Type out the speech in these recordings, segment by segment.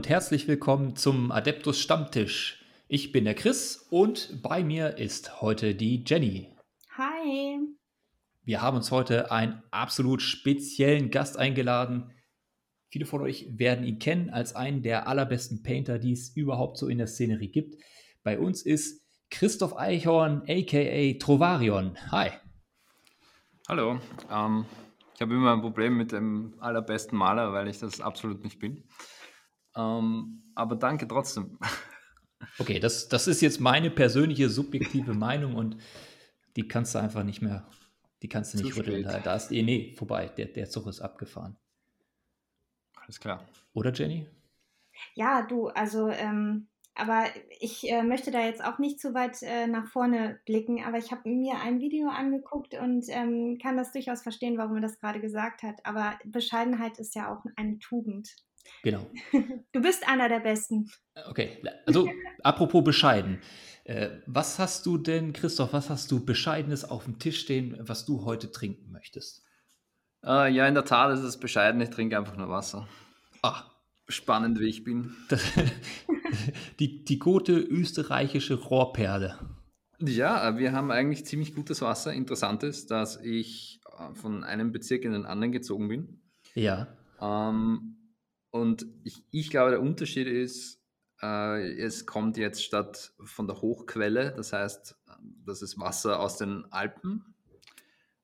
Und herzlich willkommen zum Adeptus Stammtisch. Ich bin der Chris und bei mir ist heute die Jenny. Hi. Wir haben uns heute einen absolut speziellen Gast eingeladen. Viele von euch werden ihn kennen als einen der allerbesten Painter, die es überhaupt so in der Szenerie gibt. Bei uns ist Christoph Eichhorn, aka Trovarion. Hi. Hallo. Ähm, ich habe immer ein Problem mit dem allerbesten Maler, weil ich das absolut nicht bin. Ähm, aber danke trotzdem. Okay, das, das ist jetzt meine persönliche subjektive Meinung und die kannst du einfach nicht mehr, die kannst du nicht Zu rütteln. Da, da ist, eh, nee, vorbei, der, der Zug ist abgefahren. Alles klar. Oder Jenny? Ja, du, also ähm, aber ich äh, möchte da jetzt auch nicht zu weit äh, nach vorne blicken, aber ich habe mir ein Video angeguckt und ähm, kann das durchaus verstehen, warum er das gerade gesagt hat. Aber Bescheidenheit ist ja auch eine Tugend. Genau. Du bist einer der Besten. Okay, also apropos bescheiden. Äh, was hast du denn, Christoph, was hast du Bescheidenes auf dem Tisch stehen, was du heute trinken möchtest? Äh, ja, in der Tat ist es bescheiden. Ich trinke einfach nur Wasser. Ah. Spannend, wie ich bin. Das, die, die gute österreichische Rohrperle. Ja, wir haben eigentlich ziemlich gutes Wasser. Interessant ist, dass ich äh, von einem Bezirk in den anderen gezogen bin. Ja. Ähm, und ich, ich glaube, der Unterschied ist, äh, es kommt jetzt statt von der Hochquelle, das heißt, das ist Wasser aus den Alpen,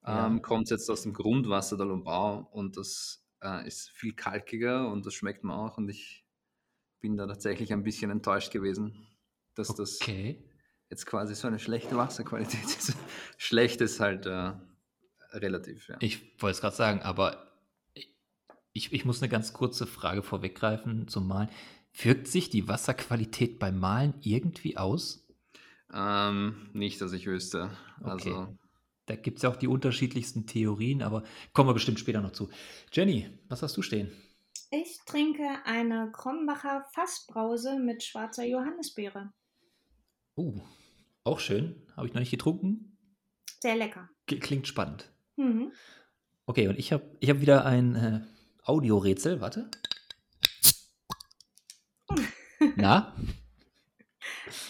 ja. ähm, kommt jetzt aus dem Grundwasser der Lombau und das äh, ist viel kalkiger und das schmeckt mir auch und ich bin da tatsächlich ein bisschen enttäuscht gewesen, dass okay. das jetzt quasi so eine schlechte Wasserqualität ist. Schlecht ist halt äh, relativ, ja. Ich wollte es gerade sagen, aber ich, ich muss eine ganz kurze Frage vorweggreifen zum Malen. Wirkt sich die Wasserqualität beim Malen irgendwie aus? Ähm, nicht, dass ich wüsste. Okay. Also, da gibt es ja auch die unterschiedlichsten Theorien, aber kommen wir bestimmt später noch zu. Jenny, was hast du stehen? Ich trinke eine Krombacher Fassbrause mit schwarzer Johannisbeere. Uh, auch schön. Habe ich noch nicht getrunken. Sehr lecker. Klingt spannend. Mhm. Okay, und ich habe ich hab wieder ein äh, Audiorätsel. Warte. Na?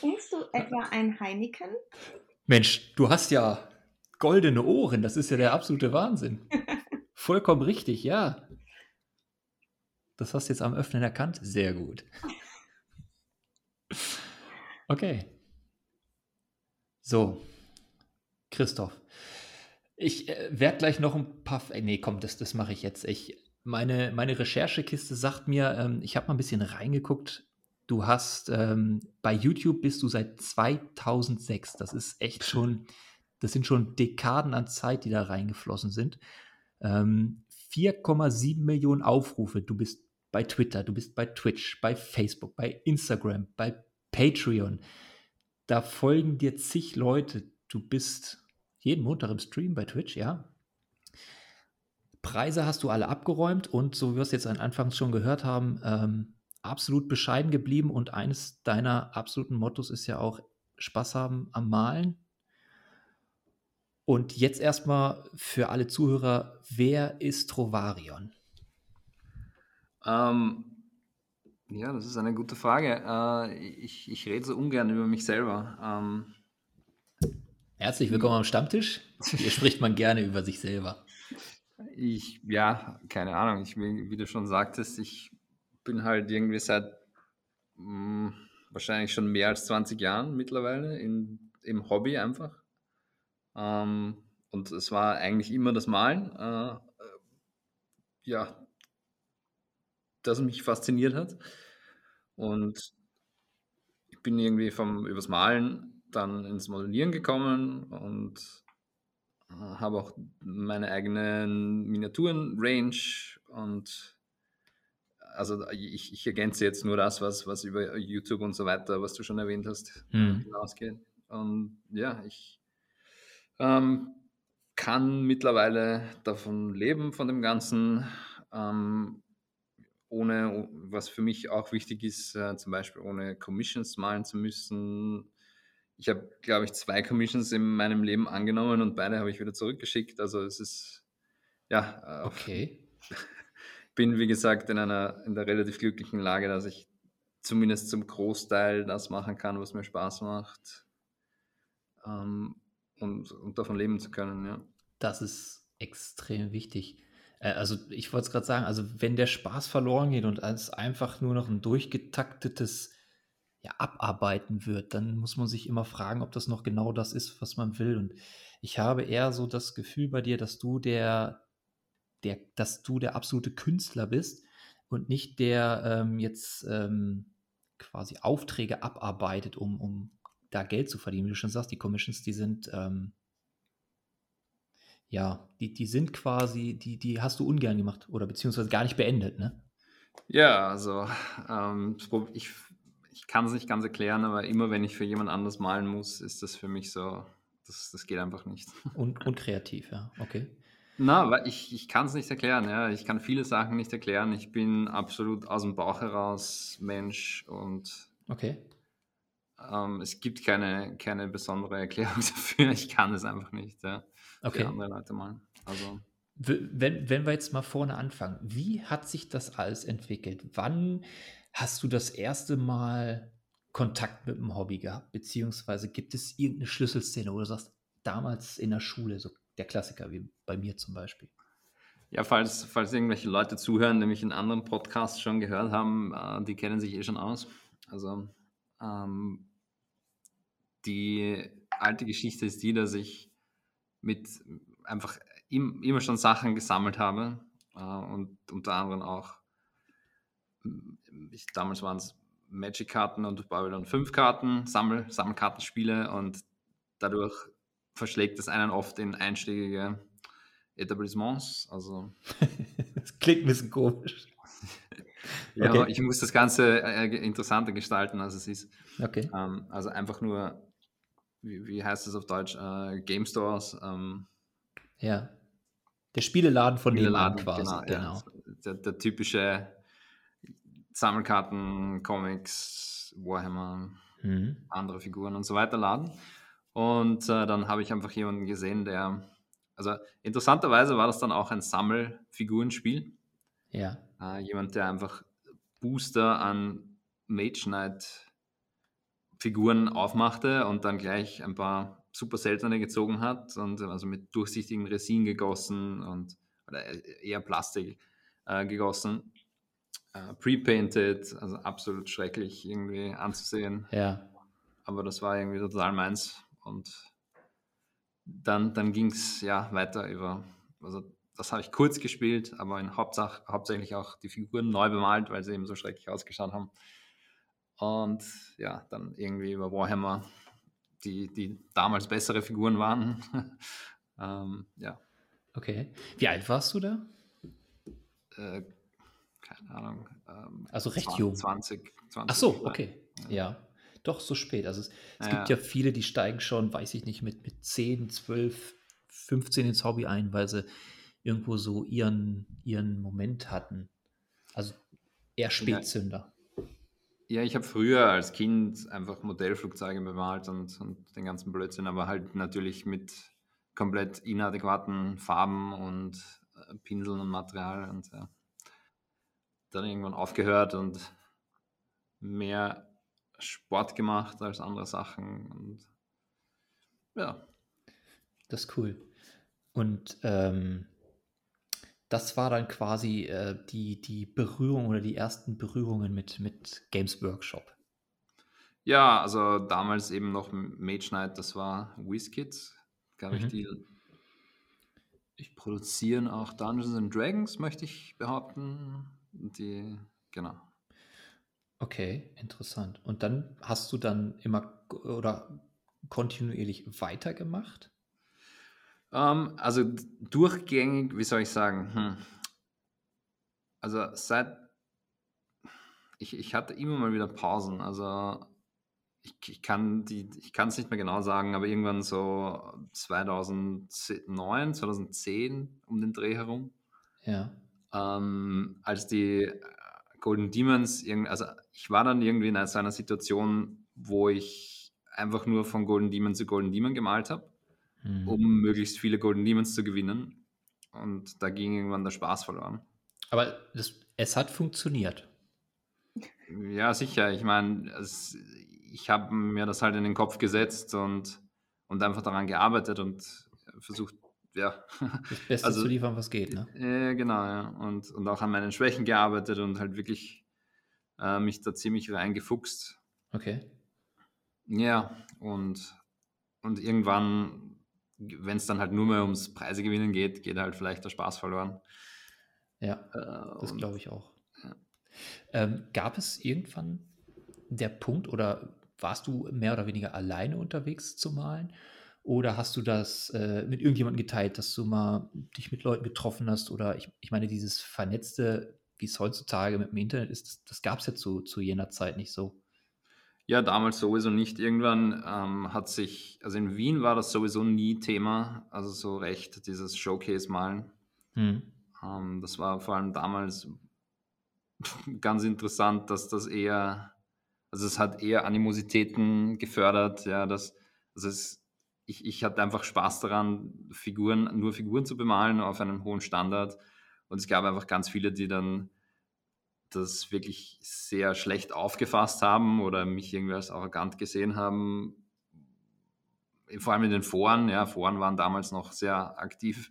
Trinkst du etwa ein Heineken? Mensch, du hast ja goldene Ohren. Das ist ja der absolute Wahnsinn. Vollkommen richtig, ja. Das hast du jetzt am Öffnen erkannt? Sehr gut. Okay. So, Christoph. Ich äh, werde gleich noch ein paar. Äh, nee, komm, das, das mache ich jetzt. Ich, meine, meine Recherchekiste sagt mir, ähm, ich habe mal ein bisschen reingeguckt. Du hast ähm, bei YouTube bist du seit 2006. Das ist echt schon, das sind schon Dekaden an Zeit, die da reingeflossen sind. Ähm, 4,7 Millionen Aufrufe. Du bist bei Twitter, du bist bei Twitch, bei Facebook, bei Instagram, bei Patreon. Da folgen dir zig Leute. Du bist jeden Montag im Stream bei Twitch, ja. Preise hast du alle abgeräumt und so wie wir es jetzt anfangs schon gehört haben, ähm, absolut bescheiden geblieben und eines deiner absoluten Mottos ist ja auch Spaß haben am Malen. Und jetzt erstmal für alle Zuhörer, wer ist Trovarion? Ähm, ja, das ist eine gute Frage. Äh, ich, ich rede so ungern über mich selber. Ähm, Herzlich willkommen am Stammtisch. Hier spricht man gerne über sich selber. Ich, ja, keine Ahnung. Ich, wie du schon sagtest, ich bin halt irgendwie seit mh, hm, wahrscheinlich schon mehr als 20 Jahren mittlerweile in, im Hobby einfach. Ähm, und es war eigentlich immer das Malen. Äh, äh ja, das mich fasziniert hat. Und ich bin irgendwie vom übers Malen dann ins Modellieren gekommen und habe auch meine eigenen Miniaturen-Range und also ich, ich, ergänze jetzt nur das, was, was über YouTube und so weiter, was du schon erwähnt hast, hm. hinausgeht. Und ja, ich ähm, kann mittlerweile davon leben, von dem Ganzen. Ähm, ohne, was für mich auch wichtig ist, äh, zum Beispiel ohne Commissions malen zu müssen. Ich habe, glaube ich, zwei Commissions in meinem Leben angenommen und beide habe ich wieder zurückgeschickt. Also es ist, ja. Äh, okay. bin, wie gesagt, in einer in der relativ glücklichen Lage, dass ich zumindest zum Großteil das machen kann, was mir Spaß macht. Ähm, und, und davon leben zu können, ja. Das ist extrem wichtig. Äh, also ich wollte es gerade sagen, also wenn der Spaß verloren geht und es einfach nur noch ein durchgetaktetes ja, Abarbeiten wird, dann muss man sich immer fragen, ob das noch genau das ist, was man will. Und ich habe eher so das Gefühl bei dir, dass du der, der, dass du der absolute Künstler bist und nicht der ähm, jetzt ähm, quasi Aufträge abarbeitet, um, um da Geld zu verdienen. Wie du schon sagst, die Commissions, die sind ähm, ja, die, die sind quasi, die, die hast du ungern gemacht oder beziehungsweise gar nicht beendet, ne? Ja, also ähm, ich, ich kann es nicht ganz erklären, aber immer wenn ich für jemand anders malen muss, ist das für mich so, das, das geht einfach nicht. Und, und kreativ, ja, okay. Na, weil ich, ich kann es nicht erklären, ja. Ich kann viele Sachen nicht erklären. Ich bin absolut aus dem Bauch heraus Mensch und okay. ähm, es gibt keine, keine besondere Erklärung dafür. Ich kann es einfach nicht, ja. Okay. Für andere Leute malen. Also. Wenn, wenn wir jetzt mal vorne anfangen, wie hat sich das alles entwickelt? Wann hast du das erste Mal Kontakt mit dem Hobby gehabt? Beziehungsweise gibt es irgendeine Schlüsselszene, wo du sagst, damals in der Schule, so der Klassiker, wie bei mir zum Beispiel? Ja, falls, falls irgendwelche Leute zuhören, mich in anderen Podcasts schon gehört haben, äh, die kennen sich eh schon aus. Also ähm, die alte Geschichte ist die, dass ich mit einfach im, immer schon Sachen gesammelt habe äh, und unter anderem auch, ich, damals waren es Magic-Karten und Babylon 5-Karten, Sammel, Sammelkartenspiele und dadurch verschlägt es einen oft in einschlägige Etablissements. Also das klingt ein bisschen komisch. ja, okay. ich muss das Ganze äh, interessanter gestalten, als es ist. Okay. Ähm, also einfach nur wie, wie heißt das auf Deutsch? Äh, Game Stores. Ähm, ja. Der Spieleladen von Spieleladen, quasi. Genau. genau. Ja. Der, der, typische Sammelkarten, Comics, Warhammer, mhm. andere Figuren und so weiter Laden. Und äh, dann habe ich einfach jemanden gesehen, der, also interessanterweise war das dann auch ein Sammelfigurenspiel. Ja. Äh, jemand, der einfach Booster an Mage Knight Figuren aufmachte und dann gleich ein paar super seltene gezogen hat und also mit durchsichtigen Resin gegossen und oder eher Plastik äh, gegossen. Äh, Pre-painted, also absolut schrecklich irgendwie anzusehen. Ja. Aber das war irgendwie total meins. Und dann, dann ging es ja weiter über, also das habe ich kurz gespielt, aber in Hauptsach, hauptsächlich auch die Figuren neu bemalt, weil sie eben so schrecklich ausgeschaut haben. Und ja, dann irgendwie über Warhammer, die, die damals bessere Figuren waren. ähm, ja. Okay. Wie alt warst du da? Äh, keine Ahnung. Ähm, also recht 20, jung. 20, 20. Ach so, okay. Ja. ja. Doch, so spät. Also es, es ja. gibt ja viele, die steigen schon, weiß ich nicht, mit, mit 10, 12, 15 ins Hobby ein, weil sie irgendwo so ihren, ihren Moment hatten. Also eher Spätzünder. Ja, ich habe früher als Kind einfach Modellflugzeuge bemalt und, und den ganzen Blödsinn, aber halt natürlich mit komplett inadäquaten Farben und äh, Pinseln und Material und ja. Dann irgendwann aufgehört und mehr Sport gemacht als andere Sachen und ja. Das ist cool. Und ähm, das war dann quasi äh, die, die Berührung oder die ersten Berührungen mit, mit Games Workshop. Ja, also damals eben noch Mage Knight, das war WizKids, glaube ich, mhm. die, ich produzieren auch Dungeons and Dragons, möchte ich behaupten. Die, genau. Okay, interessant. Und dann hast du dann immer oder kontinuierlich weitergemacht? Ähm, also durchgängig, wie soll ich sagen? Hm. Also seit ich, ich hatte immer mal wieder Pausen. Also ich, ich kann die, ich kann es nicht mehr genau sagen, aber irgendwann so 2009, 2010 um den Dreh herum. Ja. Ähm, als die Golden Demons, also ich war dann irgendwie in einer Situation, wo ich einfach nur von Golden Demon zu Golden Demon gemalt habe mhm. um möglichst viele Golden Demons zu gewinnen. Und da ging irgendwann der Spaß verloren. Aber das, es hat funktioniert. Ja, sicher. Ich meine, ich habe mir das halt in den Kopf gesetzt und, und einfach daran gearbeitet und versucht, ja. Das Beste also, zu liefern, was geht, ne? Äh, genau, ja. Und, und auch an meinen Schwächen gearbeitet und halt wirklich äh, mich da ziemlich reingefuchst. Okay. Ja, und, und irgendwann, wenn es dann halt nur mehr ums Preise gewinnen geht, geht halt vielleicht der Spaß verloren. Ja, äh, das glaube ich auch. Ja. Ähm, gab es irgendwann der Punkt oder warst du mehr oder weniger alleine unterwegs zu malen? Oder hast du das äh, mit irgendjemandem geteilt, dass du mal dich mit Leuten getroffen hast? Oder ich, ich meine, dieses vernetzte, wie es heutzutage mit dem Internet ist, das, das gab es ja zu, zu jener Zeit nicht so. Ja, damals sowieso nicht. Irgendwann ähm, hat sich, also in Wien war das sowieso nie Thema, also so recht, dieses Showcase-Malen. Hm. Ähm, das war vor allem damals ganz interessant, dass das eher, also es hat eher Animositäten gefördert, ja, dass, also es, ich, ich hatte einfach Spaß daran, Figuren, nur Figuren zu bemalen auf einem hohen Standard. Und es gab einfach ganz viele, die dann das wirklich sehr schlecht aufgefasst haben oder mich irgendwie als arrogant gesehen haben. Vor allem in den Foren, ja, Foren waren damals noch sehr aktiv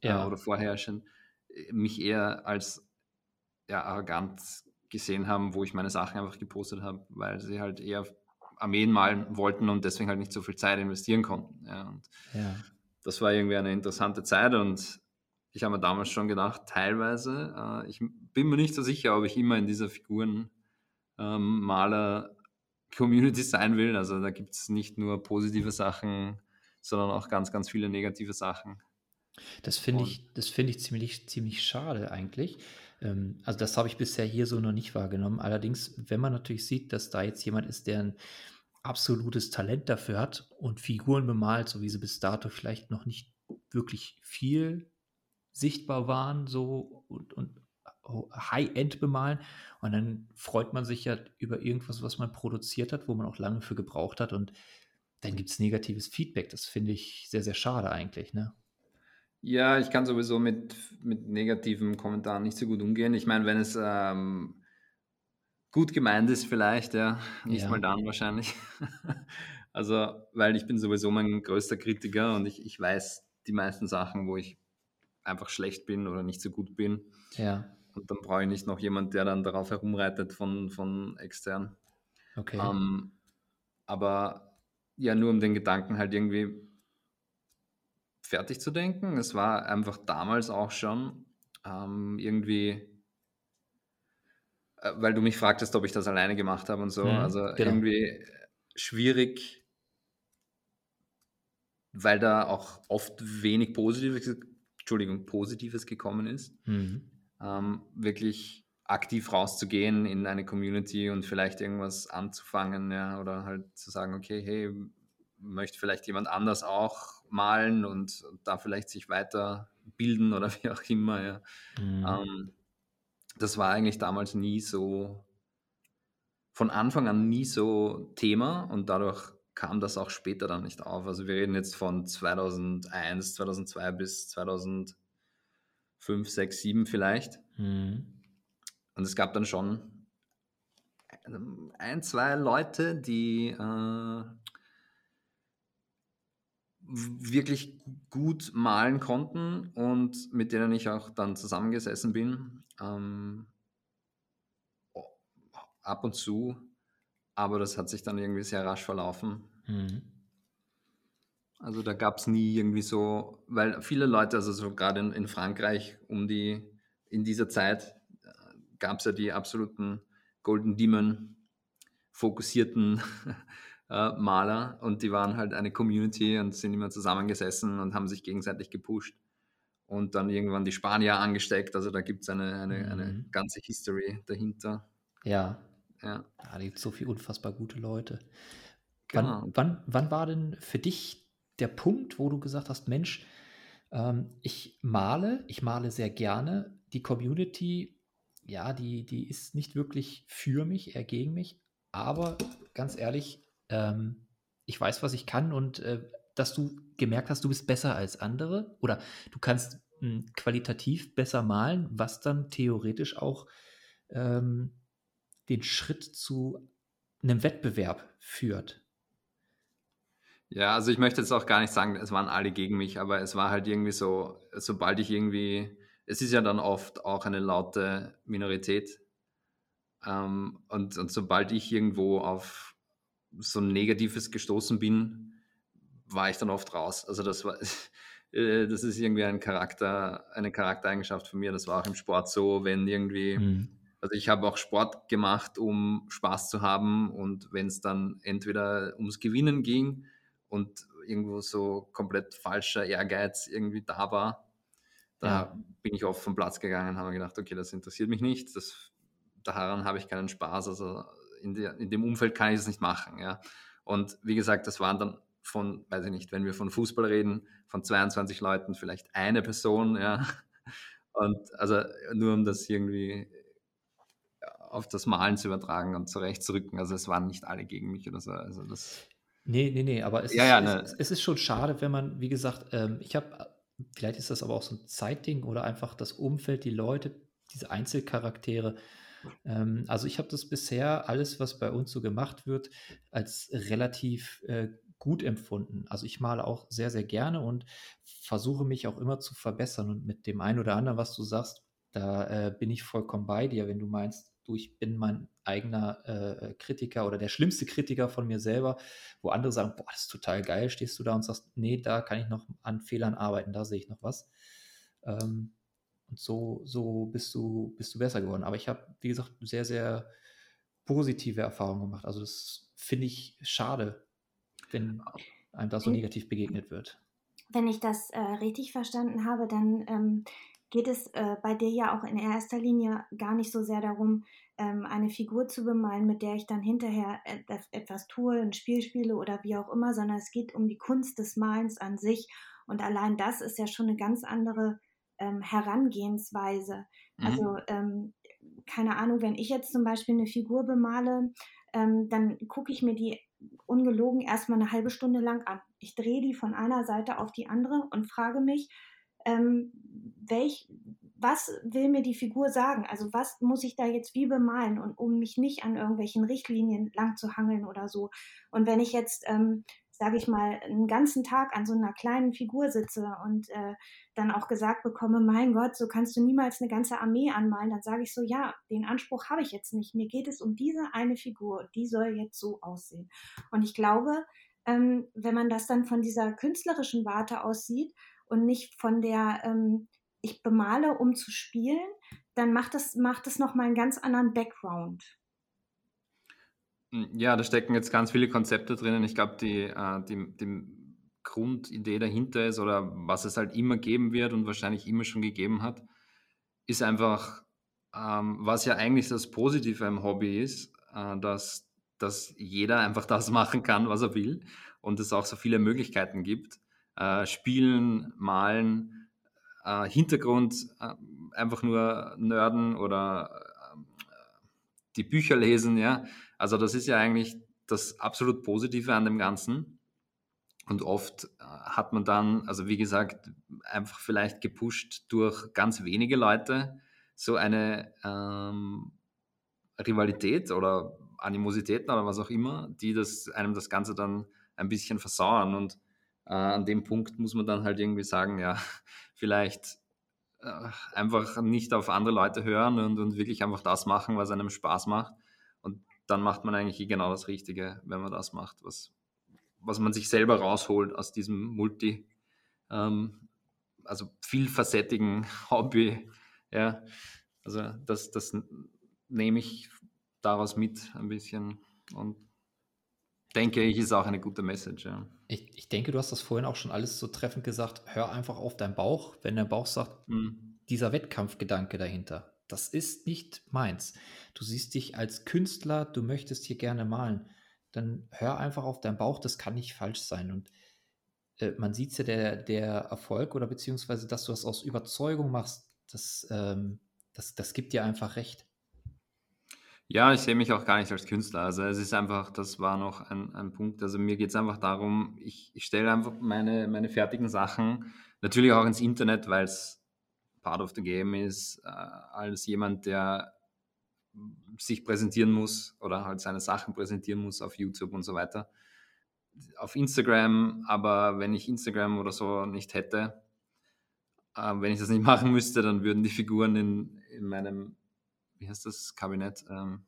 äh, ja. äh, oder vorherrschend, mich eher als ja, arrogant gesehen haben, wo ich meine Sachen einfach gepostet habe, weil sie halt eher Armeen malen wollten und deswegen halt nicht so viel Zeit investieren konnten. Ja, und ja. Das war irgendwie eine interessante Zeit und ich habe mir damals schon gedacht, teilweise, äh, ich bin mir nicht so sicher, ob ich immer in dieser Figurenmaler-Community ähm, sein will. Also da gibt es nicht nur positive Sachen, sondern auch ganz, ganz viele negative Sachen. Das finde ich, das ich ziemlich, ziemlich schade eigentlich. Ähm, also das habe ich bisher hier so noch nicht wahrgenommen. Allerdings, wenn man natürlich sieht, dass da jetzt jemand ist, der ein absolutes Talent dafür hat und Figuren bemalt, so wie sie bis dato vielleicht noch nicht wirklich viel sichtbar waren, so und, und High-End bemalen. Und dann freut man sich ja über irgendwas, was man produziert hat, wo man auch lange für gebraucht hat. Und dann gibt es negatives Feedback. Das finde ich sehr, sehr schade eigentlich. Ne? Ja, ich kann sowieso mit, mit negativen Kommentaren nicht so gut umgehen. Ich meine, wenn es ähm, gut gemeint ist, vielleicht, ja, nicht ja. mal dann wahrscheinlich. also, weil ich bin sowieso mein größter Kritiker und ich, ich weiß die meisten Sachen, wo ich einfach schlecht bin oder nicht so gut bin. Ja. Und dann brauche ich nicht noch jemand, der dann darauf herumreitet von, von extern. Okay. Ähm, aber ja, nur um den Gedanken halt irgendwie fertig zu denken. Es war einfach damals auch schon ähm, irgendwie, äh, weil du mich fragtest, ob ich das alleine gemacht habe und so. Mhm, also genau. irgendwie schwierig, weil da auch oft wenig Positives, Entschuldigung, Positives gekommen ist. Mhm. Ähm, wirklich aktiv rauszugehen in eine Community und vielleicht irgendwas anzufangen, ja, oder halt zu sagen, okay, hey, möchte vielleicht jemand anders auch malen und, da vielleicht sich weiter bilden oder wie auch immer. Ja. Mhm. Ähm, das war eigentlich damals nie so, von Anfang an nie so Thema und dadurch kam das auch später dann nicht auf. Also wir reden jetzt von 2001, 2002 bis 2005, 6, 7 vielleicht. Mhm. Und es gab dann schon ein, zwei Leute, die äh, wirklich gut malen konnten und mit denen ich auch dann zusammengesessen bin. Ähm, ab und zu, aber das hat sich dann irgendwie sehr rasch verlaufen. Mhm. Also da gab es nie irgendwie so, weil viele Leute, also so gerade in, in, Frankreich um die, in dieser Zeit äh, gab es ja die absoluten Golden Demon fokussierten äh, Maler und die waren halt eine Community und sind immer zusammengesessen und haben sich gegenseitig gepusht und dann irgendwann die Spanier angesteckt. Also da gibt es eine, eine, mhm. eine ganze History dahinter. Ja. Ja. ja da gibt es so viele unfassbar gute Leute. Genau. Wann, wann, wann war denn für dich der Punkt, wo du gesagt hast, Mensch, ähm, ich male, ich male sehr gerne. Die Community, ja, die, die ist nicht wirklich für mich, eher gegen mich. Aber ganz ehrlich, ähm, ich weiß, was ich kann und äh, dass du gemerkt hast, du bist besser als andere oder du kannst hm, qualitativ besser malen, was dann theoretisch auch ähm, den Schritt zu einem Wettbewerb führt. Ja, also ich möchte jetzt auch gar nicht sagen, es waren alle gegen mich, aber es war halt irgendwie so, sobald ich irgendwie, es ist ja dann oft auch eine laute Minorität. Ähm, und, und sobald ich irgendwo auf so ein Negatives gestoßen bin, war ich dann oft raus. Also das war, äh, das ist irgendwie ein Charakter, eine Charaktereigenschaft von mir. Das war auch im Sport so, wenn irgendwie, mhm. also ich habe auch Sport gemacht, um Spaß zu haben und wenn es dann entweder ums Gewinnen ging und irgendwo so komplett falscher Ehrgeiz irgendwie da war, da ja. bin ich oft vom Platz gegangen und habe gedacht, okay, das interessiert mich nicht, das, daran habe ich keinen Spaß, also in, der, in dem Umfeld kann ich es nicht machen, ja. Und wie gesagt, das waren dann von, weiß ich nicht, wenn wir von Fußball reden, von 22 Leuten vielleicht eine Person, ja. Und also nur um das irgendwie auf das Malen zu übertragen und zurechtzurücken. Also es waren nicht alle gegen mich oder so. Also das. Nee, nee, nee, aber es, ja, ja, ne. es, es, ist schon schade, wenn man, wie gesagt, ähm, ich habe, vielleicht ist das aber auch so ein Zeitding oder einfach das Umfeld, die Leute, diese Einzelcharaktere. Ähm, also ich habe das bisher, alles, was bei uns so gemacht wird, als relativ äh, gut empfunden. Also ich male auch sehr, sehr gerne und versuche mich auch immer zu verbessern. Und mit dem einen oder anderen, was du sagst, da äh, bin ich vollkommen bei dir, wenn du meinst, du, ich bin mein eigener äh, Kritiker oder der schlimmste Kritiker von mir selber, wo andere sagen, boah, das ist total geil, stehst du da und sagst, nee, da kann ich noch an Fehlern arbeiten, da sehe ich noch was. Ähm, und so, so bist du, bist du besser geworden. Aber ich habe, wie gesagt, sehr, sehr positive Erfahrungen gemacht. Also das finde ich schade, wenn einem da so negativ begegnet wird. Wenn ich das äh, richtig verstanden habe, dann ähm, geht es äh, bei dir ja auch in erster Linie gar nicht so sehr darum, ähm, eine Figur zu bemalen, mit der ich dann hinterher etwas tue, ein Spiel spiele oder wie auch immer, sondern es geht um die Kunst des Malens an sich. Und allein das ist ja schon eine ganz andere ähm, Herangehensweise. Mhm. Also ähm, keine Ahnung, wenn ich jetzt zum Beispiel eine Figur bemale, ähm, dann gucke ich mir die ungelogen erstmal eine halbe Stunde lang an. Ich drehe die von einer Seite auf die andere und frage mich, ähm, welch, was will mir die Figur sagen? Also was muss ich da jetzt wie bemalen und um mich nicht an irgendwelchen Richtlinien lang zu hangeln oder so. Und wenn ich jetzt ähm, sage ich mal, einen ganzen Tag an so einer kleinen Figur sitze und äh, dann auch gesagt bekomme, mein Gott, so kannst du niemals eine ganze Armee anmalen, dann sage ich so, ja, den Anspruch habe ich jetzt nicht. Mir geht es um diese eine Figur, die soll jetzt so aussehen. Und ich glaube, ähm, wenn man das dann von dieser künstlerischen Warte aus sieht und nicht von der, ähm, ich bemale, um zu spielen, dann macht das, macht das nochmal einen ganz anderen Background. Hm, ja, da stecken jetzt ganz viele Konzepte drinnen. Ich glaube, die, äh, die, die Grundidee dahinter ist oder was es halt immer geben wird und wahrscheinlich immer schon gegeben hat, ist einfach, ähm, was ja eigentlich das Positive im Hobby ist, äh, dass, dass jeder einfach das machen kann, was er will und es auch so viele Möglichkeiten gibt. Äh, spielen, malen, äh, Hintergrund, äh, einfach nur nörden oder die Bücher lesen, ja also das ist ja eigentlich das absolut Positive an dem Ganzen. Und oft äh, hat man dann, also wie gesagt, einfach vielleicht gepusht durch ganz wenige Leute so eine ähm, Rivalität oder Animositäten oder was auch immer, die das, einem das Ganze dann ein bisschen versauern. Und äh, an dem Punkt muss man dann halt irgendwie sagen, ja, vielleicht einfach nicht auf andere Leute hören und, und wirklich einfach das machen, was einem Spaß macht dann macht man eigentlich genau das Richtige, wenn man das macht, was, was man sich selber rausholt aus diesem Multi, ähm, also vielfacettigen Hobby. Ja, also das, das nehme ich daraus mit ein bisschen und denke ich, ist auch eine gute Message. Ja. Ich, ich denke, du hast das vorhin auch schon alles so treffend gesagt. Hör einfach auf deinen Bauch, wenn der Bauch sagt, mhm. dieser Wettkampfgedanke dahinter das ist nicht meins. Du siehst dich als Künstler, du möchtest hier gerne malen. Dann hör einfach auf deinen Bauch, das kann nicht falsch sein. Und äh, man sieht ja, der, der Erfolg oder beziehungsweise, dass du das aus Überzeugung machst, das, ähm, das, das gibt dir einfach recht. Ja, ich sehe mich auch gar nicht als Künstler. Also es ist einfach, das war noch ein, ein Punkt. Also mir geht es einfach darum, ich, ich stelle einfach meine, meine fertigen Sachen natürlich auch ins Internet, weil es part of the game ist, äh, als jemand, der sich präsentieren muss oder halt seine Sachen präsentieren muss auf YouTube und so weiter. Auf Instagram, aber wenn ich Instagram oder so nicht hätte, äh, wenn ich das nicht machen müsste, dann würden die Figuren in, in meinem, wie heißt das, Kabinett, ähm,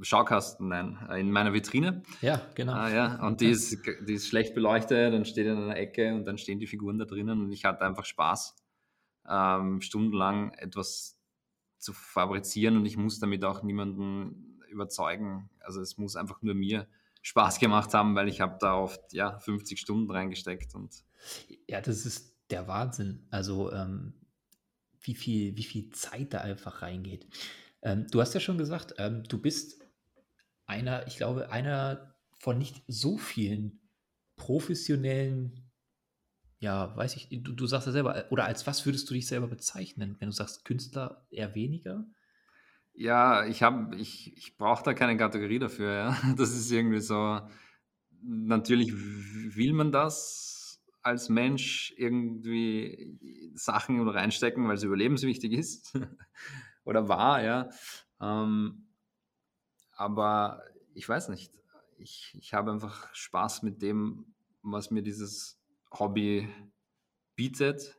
Schaukasten, nein, in meiner Vitrine. Ja, genau. Ah, ja. Und die ist, die ist schlecht beleuchtet, dann steht in einer Ecke und dann stehen die Figuren da drinnen und ich hatte einfach Spaß, ähm, stundenlang etwas zu fabrizieren und ich muss damit auch niemanden überzeugen. Also es muss einfach nur mir Spaß gemacht haben, weil ich habe da oft ja 50 Stunden reingesteckt und ja, das ist der Wahnsinn. Also ähm, wie viel wie viel Zeit da einfach reingeht. Ähm, du hast ja schon gesagt, ähm, du bist einer, ich glaube, einer von nicht so vielen professionellen, ja, weiß ich, du, du sagst ja selber, oder als was würdest du dich selber bezeichnen, wenn du sagst Künstler eher weniger? Ja, ich habe, ich, ich brauche da keine Kategorie dafür, ja. Das ist irgendwie so, natürlich will man das als Mensch irgendwie Sachen reinstecken, weil es überlebenswichtig ist. oder war, ja. Ähm, aber ich weiß nicht. Ich, ich habe einfach Spaß mit dem, was mir dieses Hobby bietet.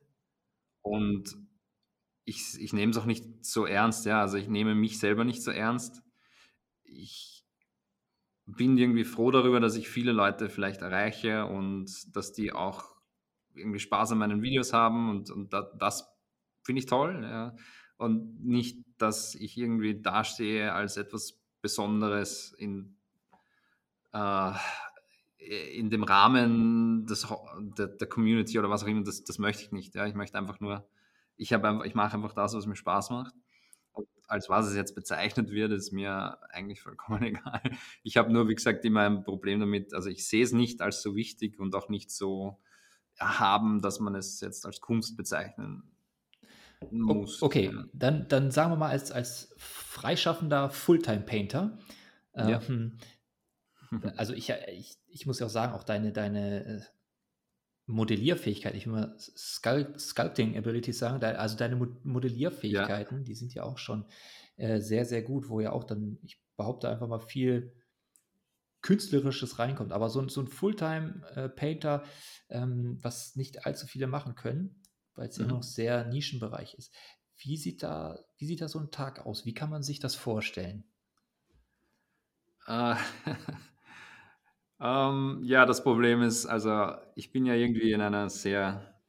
Und ich, ich nehme es auch nicht so ernst, ja. Also ich nehme mich selber nicht so ernst. Ich bin irgendwie froh darüber, dass ich viele Leute vielleicht erreiche und dass die auch irgendwie Spaß an meinen Videos haben und, und das, das finde ich toll. Ja und nicht, dass ich irgendwie dastehe als etwas Besonderes in, äh, in dem Rahmen des, der, der, Community oder was auch immer. Das, das möchte ich nicht. Ja. Ich möchte einfach nur, ich, ich mache einfach das, was mir Spaß macht. Und als was es jetzt bezeichnet wird, ist mir eigentlich vollkommen egal. Ich habe nur, wie gesagt, immer ein Problem damit. Also ich sehe es nicht als so wichtig und auch nicht so erhaben, dass man es jetzt als Kunst bezeichnen muss. Okay, ja. dann, dann sagen wir mal als, als freischaffender Fulltime-Painter. Ja. Ähm, also ich, ich, ich muss ja auch sagen, auch deine, deine äh, Modellierfähigkeit, ich will mal Sculpting Abilities sagen, also deine Modellierfähigkeiten, ja. die sind ja auch schon äh, sehr, sehr gut, wo ja auch dann, ich behaupte einfach mal viel Künstlerisches reinkommt. Aber so, so ein Fulltime-Painter, äh, ähm, was nicht allzu viele machen können, weil es mhm. ja noch sehr Nischenbereich ist. Wie sieht, da, wie sieht da so ein Tag aus? Wie kann man sich das vorstellen? Uh, um, ja, das Problem ist, also ich bin ja irgendwie in einer sehr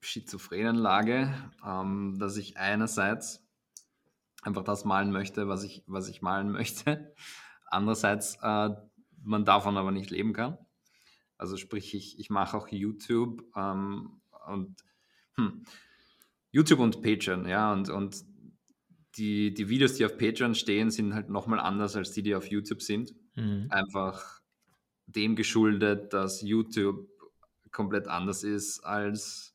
schizophrenen Lage, um, dass ich einerseits einfach das malen möchte, was ich, was ich malen möchte. Andererseits uh, man davon aber nicht leben kann. Also sprich, ich, ich mache auch YouTube um, und hm. YouTube und Patreon, ja, und, und die, die Videos, die auf Patreon stehen, sind halt nochmal anders als die, die auf YouTube sind. Mhm. Einfach dem geschuldet, dass YouTube komplett anders ist als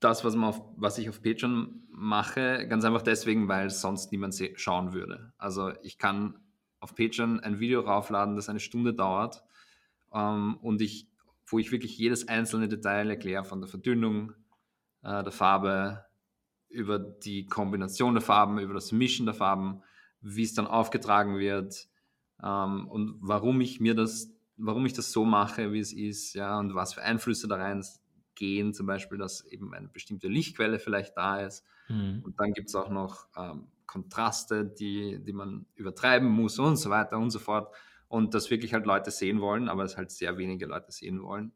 das, was, man auf, was ich auf Patreon mache. Ganz einfach deswegen, weil sonst niemand schauen würde. Also ich kann auf Patreon ein Video raufladen, das eine Stunde dauert ähm, und ich wo ich wirklich jedes einzelne Detail erkläre, von der Verdünnung äh, der Farbe über die Kombination der Farben, über das Mischen der Farben, wie es dann aufgetragen wird ähm, und warum ich mir das, warum ich das so mache, wie es ist, ja, und was für Einflüsse da rein gehen, zum Beispiel, dass eben eine bestimmte Lichtquelle vielleicht da ist. Mhm. Und dann gibt es auch noch ähm, Kontraste, die, die man übertreiben muss und so weiter und so fort und das wirklich halt Leute sehen wollen, aber es halt sehr wenige Leute sehen wollen.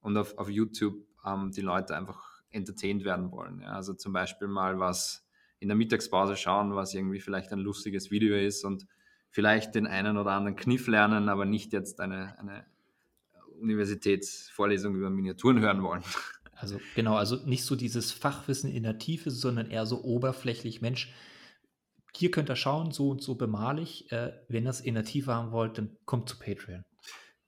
Und auf, auf YouTube ähm, die Leute einfach entertained werden wollen. Ja? Also zum Beispiel mal was in der Mittagspause schauen, was irgendwie vielleicht ein lustiges Video ist und vielleicht den einen oder anderen Kniff lernen, aber nicht jetzt eine, eine Universitätsvorlesung über Miniaturen hören wollen. Also genau, also nicht so dieses Fachwissen in der Tiefe, sondern eher so oberflächlich, Mensch, hier könnt ihr schauen, so und so bemal ich. Äh, wenn ihr es in der Tiefe haben wollt, dann kommt zu Patreon.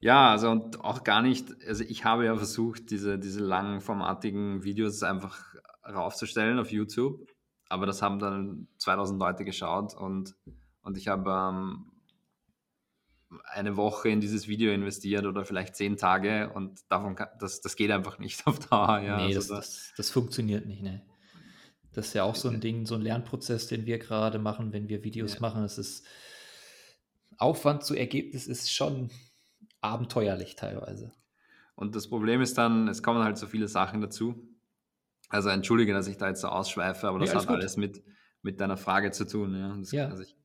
Ja, also und auch gar nicht, also ich habe ja versucht, diese, diese langformatigen Videos einfach raufzustellen auf YouTube, aber das haben dann 2000 Leute geschaut und, und ich habe ähm, eine Woche in dieses Video investiert oder vielleicht zehn Tage und davon kann, das, das geht einfach nicht auf Dauer. Ja. Nee, also das, das, das, funktioniert nicht, ne. Das ist ja auch so ein Ding, so ein Lernprozess, den wir gerade machen, wenn wir Videos ja. machen. Es ist Aufwand zu Ergebnis ist schon abenteuerlich teilweise. Und das Problem ist dann, es kommen halt so viele Sachen dazu. Also entschuldige, dass ich da jetzt so ausschweife, aber das ja, hat gut. alles mit, mit deiner Frage zu tun. Ja. Das, ja. Also ich,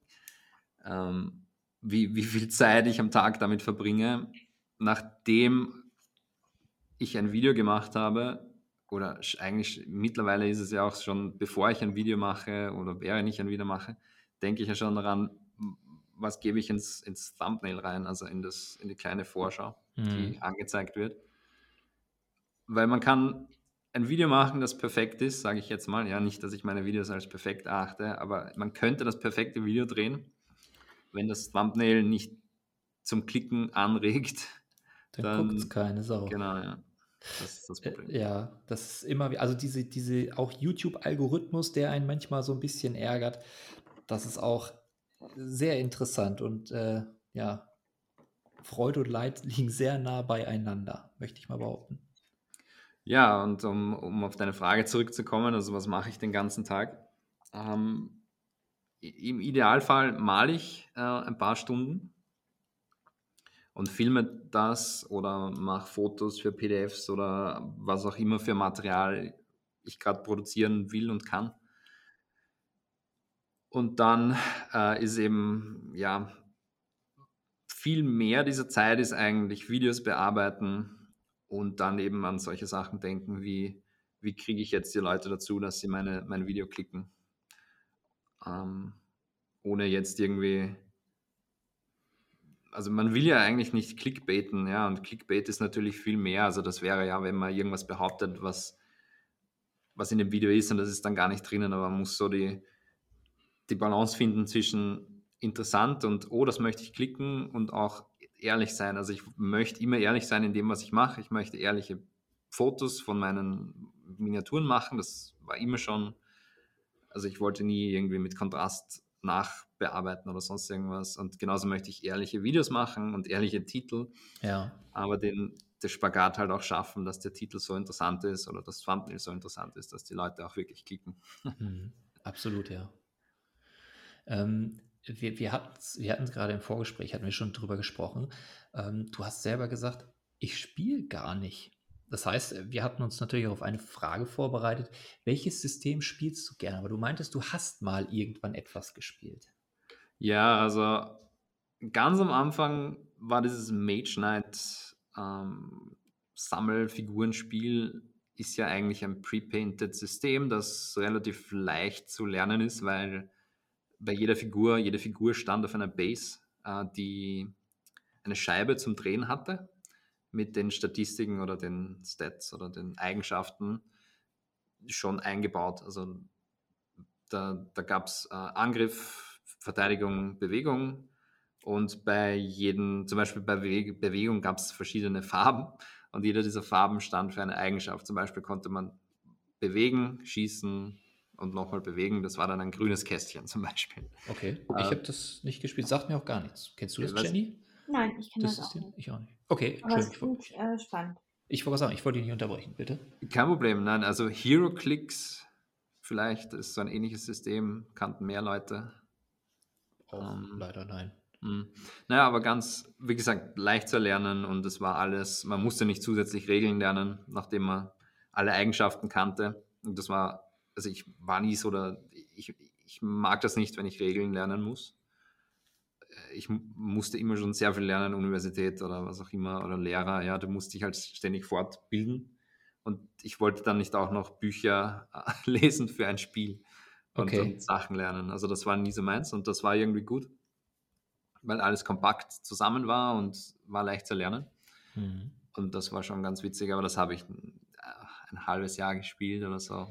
ähm, wie, wie viel Zeit ich am Tag damit verbringe, nachdem ich ein Video gemacht habe, oder eigentlich mittlerweile ist es ja auch schon, bevor ich ein Video mache oder während ich ein Video mache, denke ich ja schon daran, was gebe ich ins, ins Thumbnail rein, also in, das, in die kleine Vorschau, mhm. die angezeigt wird. Weil man kann ein Video machen, das perfekt ist, sage ich jetzt mal. Ja, nicht, dass ich meine Videos als perfekt achte, aber man könnte das perfekte Video drehen, wenn das Thumbnail nicht zum Klicken anregt. Dann, dann guckt es keine Sau. Genau, ja. Das ist das äh, Problem. Ja, das ist immer, also diese, diese auch YouTube-Algorithmus, der einen manchmal so ein bisschen ärgert, das ist auch sehr interessant und äh, ja, Freude und Leid liegen sehr nah beieinander, möchte ich mal behaupten. Ja, und um, um auf deine Frage zurückzukommen, also was mache ich den ganzen Tag? Ähm, Im Idealfall male ich äh, ein paar Stunden und filme das oder mache Fotos für PDFs oder was auch immer für Material ich gerade produzieren will und kann. Und dann äh, ist eben, ja, viel mehr dieser Zeit ist eigentlich Videos bearbeiten und dann eben an solche Sachen denken, wie, wie kriege ich jetzt die Leute dazu, dass sie meine, mein Video klicken. Ähm, ohne jetzt irgendwie, also man will ja eigentlich nicht clickbaiten, ja, und Clickbait ist natürlich viel mehr. Also das wäre ja, wenn man irgendwas behauptet, was, was in dem Video ist und das ist dann gar nicht drinnen, aber man muss so die, die Balance finden zwischen interessant und, oh, das möchte ich klicken und auch ehrlich sein. Also ich möchte immer ehrlich sein in dem, was ich mache. Ich möchte ehrliche Fotos von meinen Miniaturen machen. Das war immer schon, also ich wollte nie irgendwie mit Kontrast nachbearbeiten oder sonst irgendwas. Und genauso möchte ich ehrliche Videos machen und ehrliche Titel. Ja. Aber den, den Spagat halt auch schaffen, dass der Titel so interessant ist oder das Thumbnail so interessant ist, dass die Leute auch wirklich klicken. Mhm. Absolut, ja. Ähm, wir, wir hatten es wir gerade im Vorgespräch, hatten wir schon drüber gesprochen. Ähm, du hast selber gesagt, ich spiele gar nicht. Das heißt, wir hatten uns natürlich auch auf eine Frage vorbereitet. Welches System spielst du gerne? Aber du meintest, du hast mal irgendwann etwas gespielt. Ja, also ganz am Anfang war dieses Mage Knight ähm, Sammelfigurenspiel ist ja eigentlich ein pre-painted System, das relativ leicht zu lernen ist, weil bei jeder Figur, jede Figur stand auf einer Base, äh, die eine Scheibe zum Drehen hatte mit den Statistiken oder den Stats oder den Eigenschaften schon eingebaut. Also da, da gab es äh, Angriff, Verteidigung, Bewegung und bei jedem, zum Beispiel bei Bewegung gab es verschiedene Farben und jeder dieser Farben stand für eine Eigenschaft. Zum Beispiel konnte man bewegen, schießen, und nochmal bewegen. Das war dann ein grünes Kästchen zum Beispiel. Okay, äh, ich habe das nicht gespielt, sagt mir auch gar nichts. Kennst du das, Jenny? Nein, ich kenne das, das auch nicht. Ich auch nicht. Okay, Aber schön. Ich klingt, äh, spannend. Ich wollte sagen, ich wollte dich nicht unterbrechen, bitte. Kein Problem, nein. Also Hero Clicks, vielleicht ist so ein ähnliches System, kannten mehr Leute. Oh, ähm, leider nein. Mh. Hm. Naja, aber ganz, wie gesagt, leicht zu erlernen und es war alles, man musste nicht zusätzlich Regeln lernen, nachdem man alle Eigenschaften kannte. Und das war also ich war nie so, oder ich, ich mag das nicht, wenn ich Regeln lernen muss. Äh, ich musste immer schon sehr viel lernen, Universität oder was auch immer, oder Lehrer, ja, du musst dich halt ständig fortbilden. Und ich wollte dann nicht auch noch Bücher äh, lesen für ein Spiel okay. und Sachen lernen. Also das war nie so meins und das war irgendwie gut, weil alles kompakt zusammen war und war leicht zu lernen. Mhm. Und das war schon ganz witzig, aber das habe ich ein, äh, ein halbes Jahr gespielt oder so.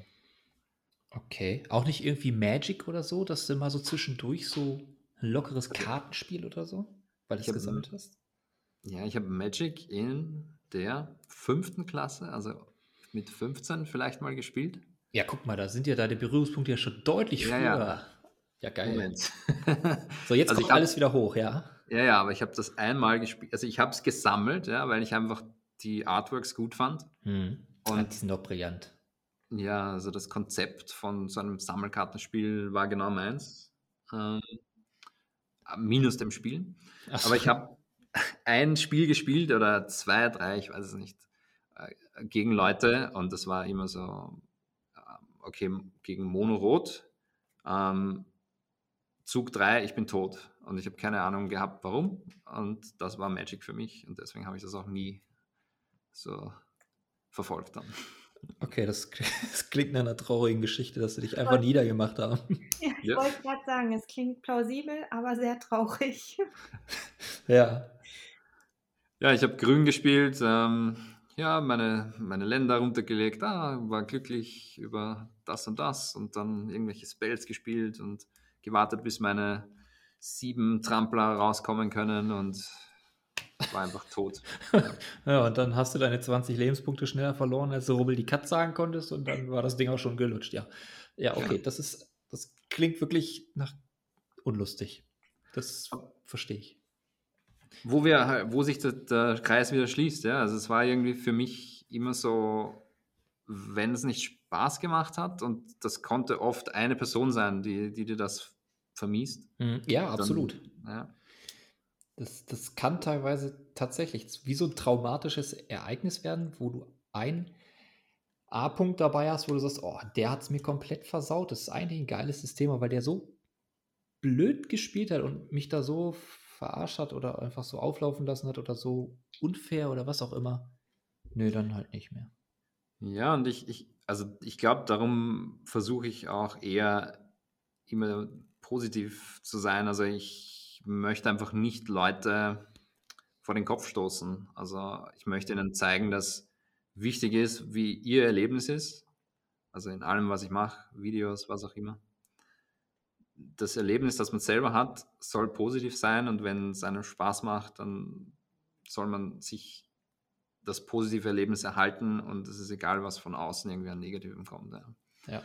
Okay. Auch nicht irgendwie Magic oder so, dass du mal so zwischendurch so ein lockeres Kartenspiel oder so, weil du es gesammelt hast? Ja, ich habe Magic in der fünften Klasse, also mit 15 vielleicht mal gespielt. Ja, guck mal, da sind ja da die Berührungspunkte ja schon deutlich ja, früher. Ja, ja geil. Moment. so, jetzt also kommt alles wieder hoch, ja? Ja, ja, aber ich habe das einmal gespielt. Also ich habe es gesammelt, ja, weil ich einfach die Artworks gut fand. Hm. Und die sind doch brillant. Ja, also das Konzept von so einem Sammelkartenspiel war genau meins. Ähm, minus dem Spielen. So. Aber ich habe ein Spiel gespielt oder zwei, drei, ich weiß es nicht, äh, gegen Leute und das war immer so, okay, gegen Mono-Rot. Ähm, Zug 3, ich bin tot. Und ich habe keine Ahnung gehabt, warum. Und das war Magic für mich. Und deswegen habe ich das auch nie so verfolgt dann. Okay, das, das, klingt nach einer traurigen Geschichte, dass sie dich einfach niedergemacht haben. Ja, ich ja. wollte gerade sagen, es klingt plausibel, aber sehr traurig. Ja. Ja, ich habe grün gespielt, ähm, ja, meine, meine Länder runtergelegt, ah, war glücklich über das und das und dann irgendwelche Spells gespielt und gewartet, bis meine sieben Trampler rauskommen können und war einfach tot. ja, und dann hast du deine 20 Lebenspunkte schneller verloren, als du Rubbel die Katze sagen konntest und dann war das Ding auch schon gelutscht, ja. Ja, okay, ja. das ist, das klingt wirklich nach unlustig. Das verstehe ich. Wo wir, wo sich der, der Kreis wieder schließt, ja. Also es war irgendwie für mich immer so, wenn es nicht Spaß gemacht hat und das konnte oft eine Person sein, die, die dir das vermiest. Mhm. Ja, absolut. ja. Das, das kann teilweise tatsächlich wie so ein traumatisches Ereignis werden, wo du ein A-Punkt dabei hast, wo du sagst, oh, der hat es mir komplett versaut. Das ist eigentlich ein geiles System, weil der so blöd gespielt hat und mich da so verarscht hat oder einfach so auflaufen lassen hat oder so unfair oder was auch immer. Nö, dann halt nicht mehr. Ja, und ich, ich also ich glaube, darum versuche ich auch eher immer positiv zu sein. Also ich möchte einfach nicht Leute vor den Kopf stoßen. Also ich möchte ihnen zeigen, dass wichtig ist, wie ihr Erlebnis ist. Also in allem, was ich mache, Videos, was auch immer. Das Erlebnis, das man selber hat, soll positiv sein und wenn es einem Spaß macht, dann soll man sich das positive Erlebnis erhalten und es ist egal, was von außen irgendwie an Negativem kommt. Ja. ja.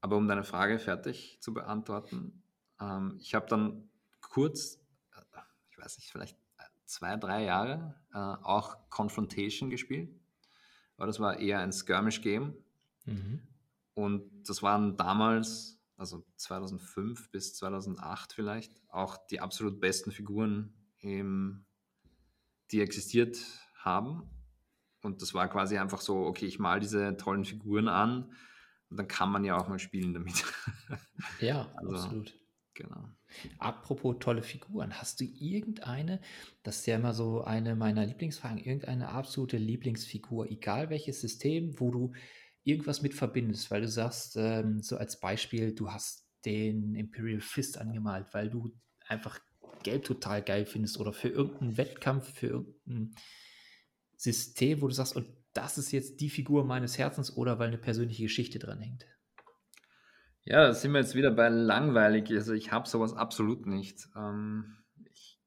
Aber um deine Frage fertig zu beantworten, ähm, ich habe dann kurz, äh, ich weiß nicht, vielleicht zwei, drei Jahre äh, auch Confrontation gespielt. Aber das war eher ein Skirmish-Game. Mhm. Und das waren damals, also 2005 bis 2008 vielleicht, auch die absolut besten Figuren, im, die existiert haben. Und das war quasi einfach so, okay, ich mal diese tollen Figuren an und dann kann man ja auch mal spielen damit. Ja, also, absolut. Genau. Apropos tolle Figuren, hast du irgendeine, das ist ja immer so eine meiner Lieblingsfragen, irgendeine absolute Lieblingsfigur, egal welches System, wo du irgendwas mit verbindest, weil du sagst, ähm, so als Beispiel, du hast den Imperial Fist angemalt, weil du einfach Gelb total geil findest oder für irgendeinen Wettkampf, für irgendein System, wo du sagst, und das ist jetzt die Figur meines Herzens oder weil eine persönliche Geschichte dran hängt. Ja, da sind wir jetzt wieder bei langweilig. Also ich habe sowas absolut nicht. Ähm, ich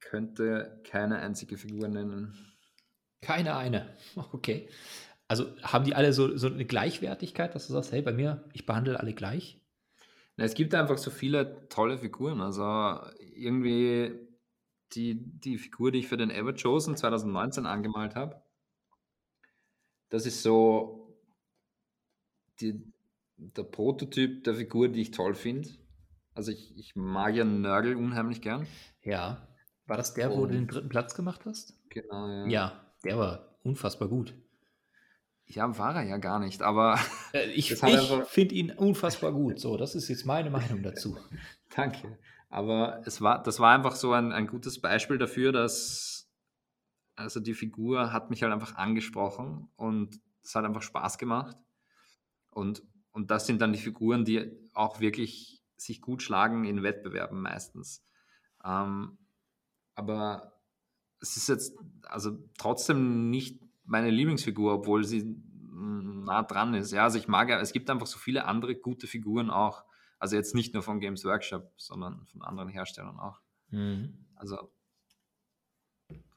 könnte keine einzige Figur nennen. Keine eine. Okay. Also haben die alle so, so eine Gleichwertigkeit, dass du sagst, hey, bei mir, ich behandle alle gleich? Na, es gibt einfach so viele tolle Figuren. Also irgendwie die, die Figur, die ich für den Ever Chosen 2019 angemalt habe, das ist so die, der Prototyp der Figur, die ich toll finde. Also ich, ich mag ja Nörgel unheimlich gern. Ja. War das der, Und, wo du den dritten Platz gemacht hast? Genau, ja. Ja, der war unfassbar gut. Ja, war er ja gar nicht, aber. Äh, ich, ich finde ihn unfassbar gut. So, das ist jetzt meine Meinung dazu. Danke. Aber es war, das war einfach so ein, ein gutes Beispiel dafür, dass also die Figur hat mich halt einfach angesprochen und es hat einfach Spaß gemacht. Und und das sind dann die Figuren, die auch wirklich sich gut schlagen in Wettbewerben meistens. Ähm, aber es ist jetzt also trotzdem nicht meine Lieblingsfigur, obwohl sie nah dran ist. Ja, also ich mag ja, es gibt einfach so viele andere gute Figuren auch. Also jetzt nicht nur von Games Workshop, sondern von anderen Herstellern auch. Mhm. Also,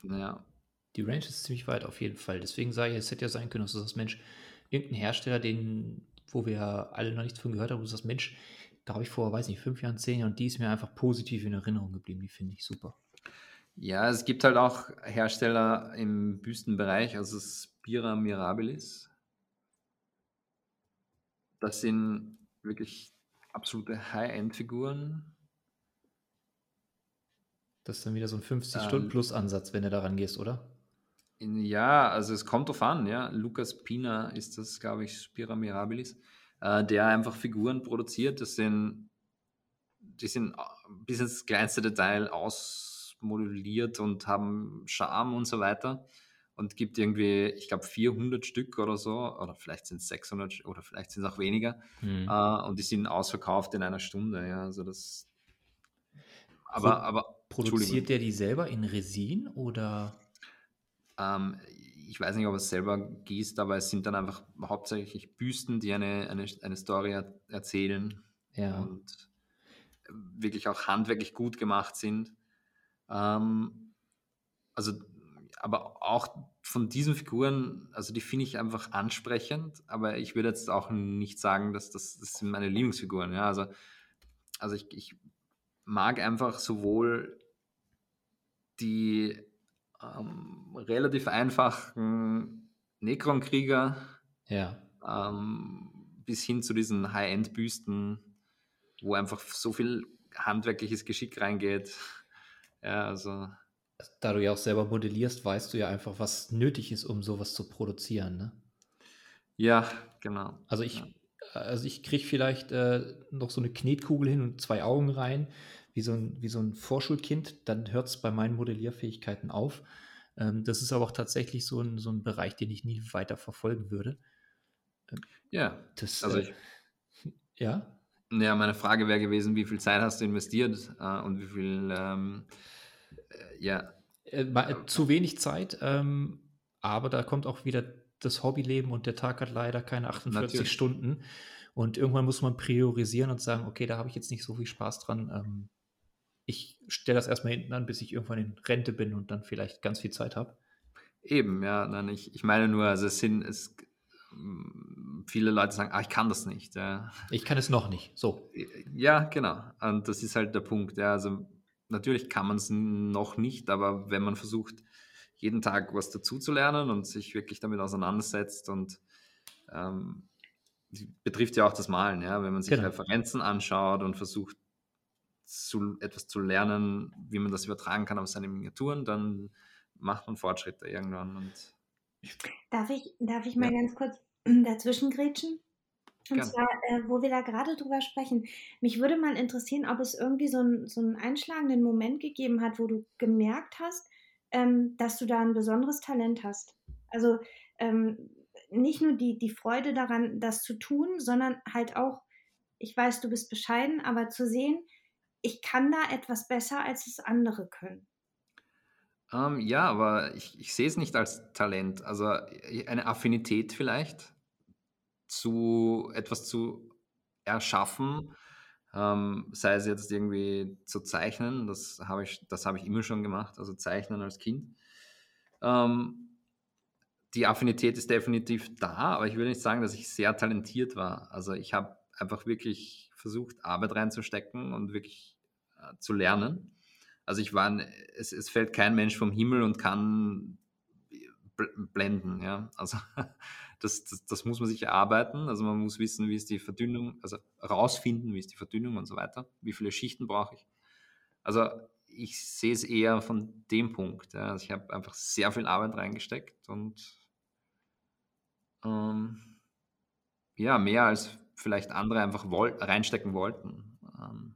naja. Die Range ist ziemlich weit auf jeden Fall. Deswegen sage ich, es hätte ja sein können, dass du sagst, Mensch, irgendein Hersteller, den wo wir alle noch nichts von gehört haben, wo du sagst, Mensch, da habe ich vor, weiß nicht, fünf Jahren, zehn Jahren und die ist mir einfach positiv in Erinnerung geblieben. Die finde ich super. Ja, es gibt halt auch Hersteller im Büstenbereich, also Spira Mirabilis. Das sind wirklich absolute High-End-Figuren. Das ist dann wieder so ein 50-Stunden-Plus-Ansatz, wenn du daran gehst, oder? In, ja, also es kommt drauf an, ja. Lukas Pina ist das, glaube ich, Spira Mirabilis, äh, der einfach Figuren produziert. Das sind, die sind bis ins kleinste Detail ausmodelliert und haben Charme und so weiter. Und gibt irgendwie, ich glaube, 400 Stück oder so, oder vielleicht sind es 600 oder vielleicht sind es auch weniger. Mhm. Äh, und die sind ausverkauft in einer Stunde, ja. Also das. Aber, aber Produziert der die selber in Resin oder? Ähm, ich weiß nicht, ob er es selber gießt, aber es sind dann einfach hauptsächlich Büsten, die eine, eine, eine Story erzählen ja. und wirklich auch handwerklich gut gemacht sind. Ähm, also, aber auch von diesen Figuren, also die finde ich einfach ansprechend, aber ich würde jetzt auch nicht sagen, dass das, das sind meine Lieblingsfiguren. Ja, also, also ich, ich mag einfach sowohl die ähm, relativ einfachen Necron-Krieger ja. ähm, bis hin zu diesen High-End-Büsten, wo einfach so viel handwerkliches Geschick reingeht. Ja, also. Da du ja auch selber modellierst, weißt du ja einfach, was nötig ist, um sowas zu produzieren, ne? Ja, genau. Also ich, ja. also ich kriege vielleicht äh, noch so eine Knetkugel hin und zwei Augen rein, wie so ein, wie so ein Vorschulkind, dann hört es bei meinen Modellierfähigkeiten auf. Ähm, das ist aber auch tatsächlich so ein, so ein Bereich, den ich nie weiter verfolgen würde. Ähm, ja, das, also ich, äh, ja. Ja, meine Frage wäre gewesen, wie viel Zeit hast du investiert äh, und wie viel, ähm, äh, ja. Äh, zu wenig Zeit, ähm, aber da kommt auch wieder das Hobbyleben und der Tag hat leider keine 48 Natürlich. Stunden. Und irgendwann muss man priorisieren und sagen, okay, da habe ich jetzt nicht so viel Spaß dran. Ähm, ich stelle das erstmal hinten an, bis ich irgendwann in Rente bin und dann vielleicht ganz viel Zeit habe. Eben, ja. Nein, ich, ich meine nur, also es sind, es, viele Leute sagen, ah, ich kann das nicht. Ja. Ich kann es noch nicht. So. Ja, genau. Und das ist halt der Punkt. Ja. Also natürlich kann man es noch nicht, aber wenn man versucht, jeden Tag was dazu zu lernen und sich wirklich damit auseinandersetzt und ähm, betrifft ja auch das Malen, ja, wenn man sich genau. Referenzen anschaut und versucht, zu, etwas zu lernen, wie man das übertragen kann auf seine Miniaturen, dann macht man Fortschritte irgendwann. Und darf ich, darf ich mal ja. ganz kurz dazwischen grätschen? Und Gern. zwar, äh, wo wir da gerade drüber sprechen, mich würde mal interessieren, ob es irgendwie so, ein, so einen einschlagenden Moment gegeben hat, wo du gemerkt hast, ähm, dass du da ein besonderes Talent hast. Also ähm, nicht nur die, die Freude daran, das zu tun, sondern halt auch, ich weiß, du bist bescheiden, aber zu sehen, ich kann da etwas besser, als es andere können. Ähm, ja, aber ich, ich sehe es nicht als Talent. Also äh, eine Affinität vielleicht zu etwas zu erschaffen, ähm, sei es jetzt irgendwie zu zeichnen, das habe ich, das ich immer schon gemacht, also zeichnen als Kind. Ähm, die Affinität ist definitiv da, aber ich würde nicht sagen, dass ich sehr talentiert war. Also ich habe einfach wirklich versucht, Arbeit reinzustecken und wirklich zu lernen. Also ich war, es, es fällt kein Mensch vom Himmel und kann blenden, ja. Also das, das, das, muss man sich erarbeiten. Also man muss wissen, wie ist die Verdünnung, also rausfinden, wie ist die Verdünnung und so weiter. Wie viele Schichten brauche ich. Also ich sehe es eher von dem Punkt. Ja. Also ich habe einfach sehr viel Arbeit reingesteckt und ähm, ja, mehr als vielleicht andere einfach woll reinstecken wollten. Ähm,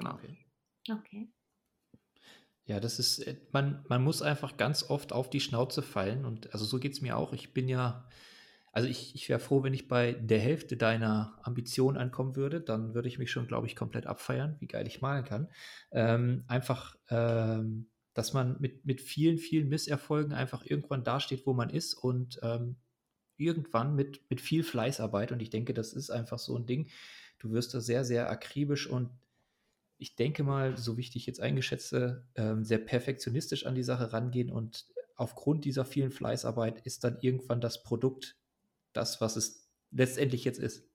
Genau. Okay. okay. Ja, das ist, äh, man, man muss einfach ganz oft auf die Schnauze fallen und also so geht es mir auch. Ich bin ja, also ich, ich wäre froh, wenn ich bei der Hälfte deiner Ambition ankommen würde, dann würde ich mich schon, glaube ich, komplett abfeiern, wie geil ich malen kann. Ähm, einfach, ähm, dass man mit, mit vielen, vielen Misserfolgen einfach irgendwann dasteht, wo man ist und ähm, irgendwann mit, mit viel Fleißarbeit und ich denke, das ist einfach so ein Ding. Du wirst da sehr, sehr akribisch und ich denke mal, so wie ich dich jetzt eingeschätze, ähm, sehr perfektionistisch an die Sache rangehen und aufgrund dieser vielen Fleißarbeit ist dann irgendwann das Produkt das, was es letztendlich jetzt ist.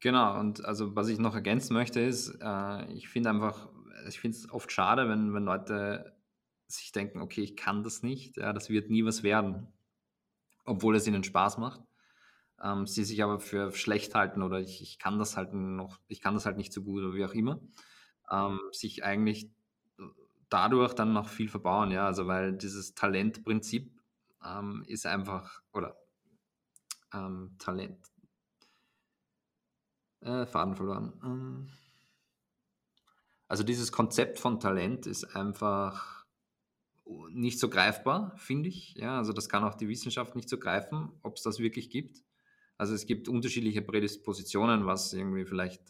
Genau, und also was ich noch ergänzen möchte ist, äh, ich finde einfach, ich finde es oft schade, wenn, wenn Leute sich denken, okay, ich kann das nicht, ja, das wird nie was werden, obwohl es ihnen Spaß macht. Ähm, sie sich aber für schlecht halten oder ich, ich kann das halt noch, ich kann das halt nicht so gut oder wie auch immer, ähm, sich eigentlich dadurch dann noch viel verbauen, ja, also weil dieses Talentprinzip ähm, ist einfach, oder ähm, Talent, äh, Faden verloren. Ähm, also dieses Konzept von Talent ist einfach nicht so greifbar, finde ich. Ja, also das kann auch die Wissenschaft nicht so greifen, ob es das wirklich gibt. Also es gibt unterschiedliche Prädispositionen, was irgendwie vielleicht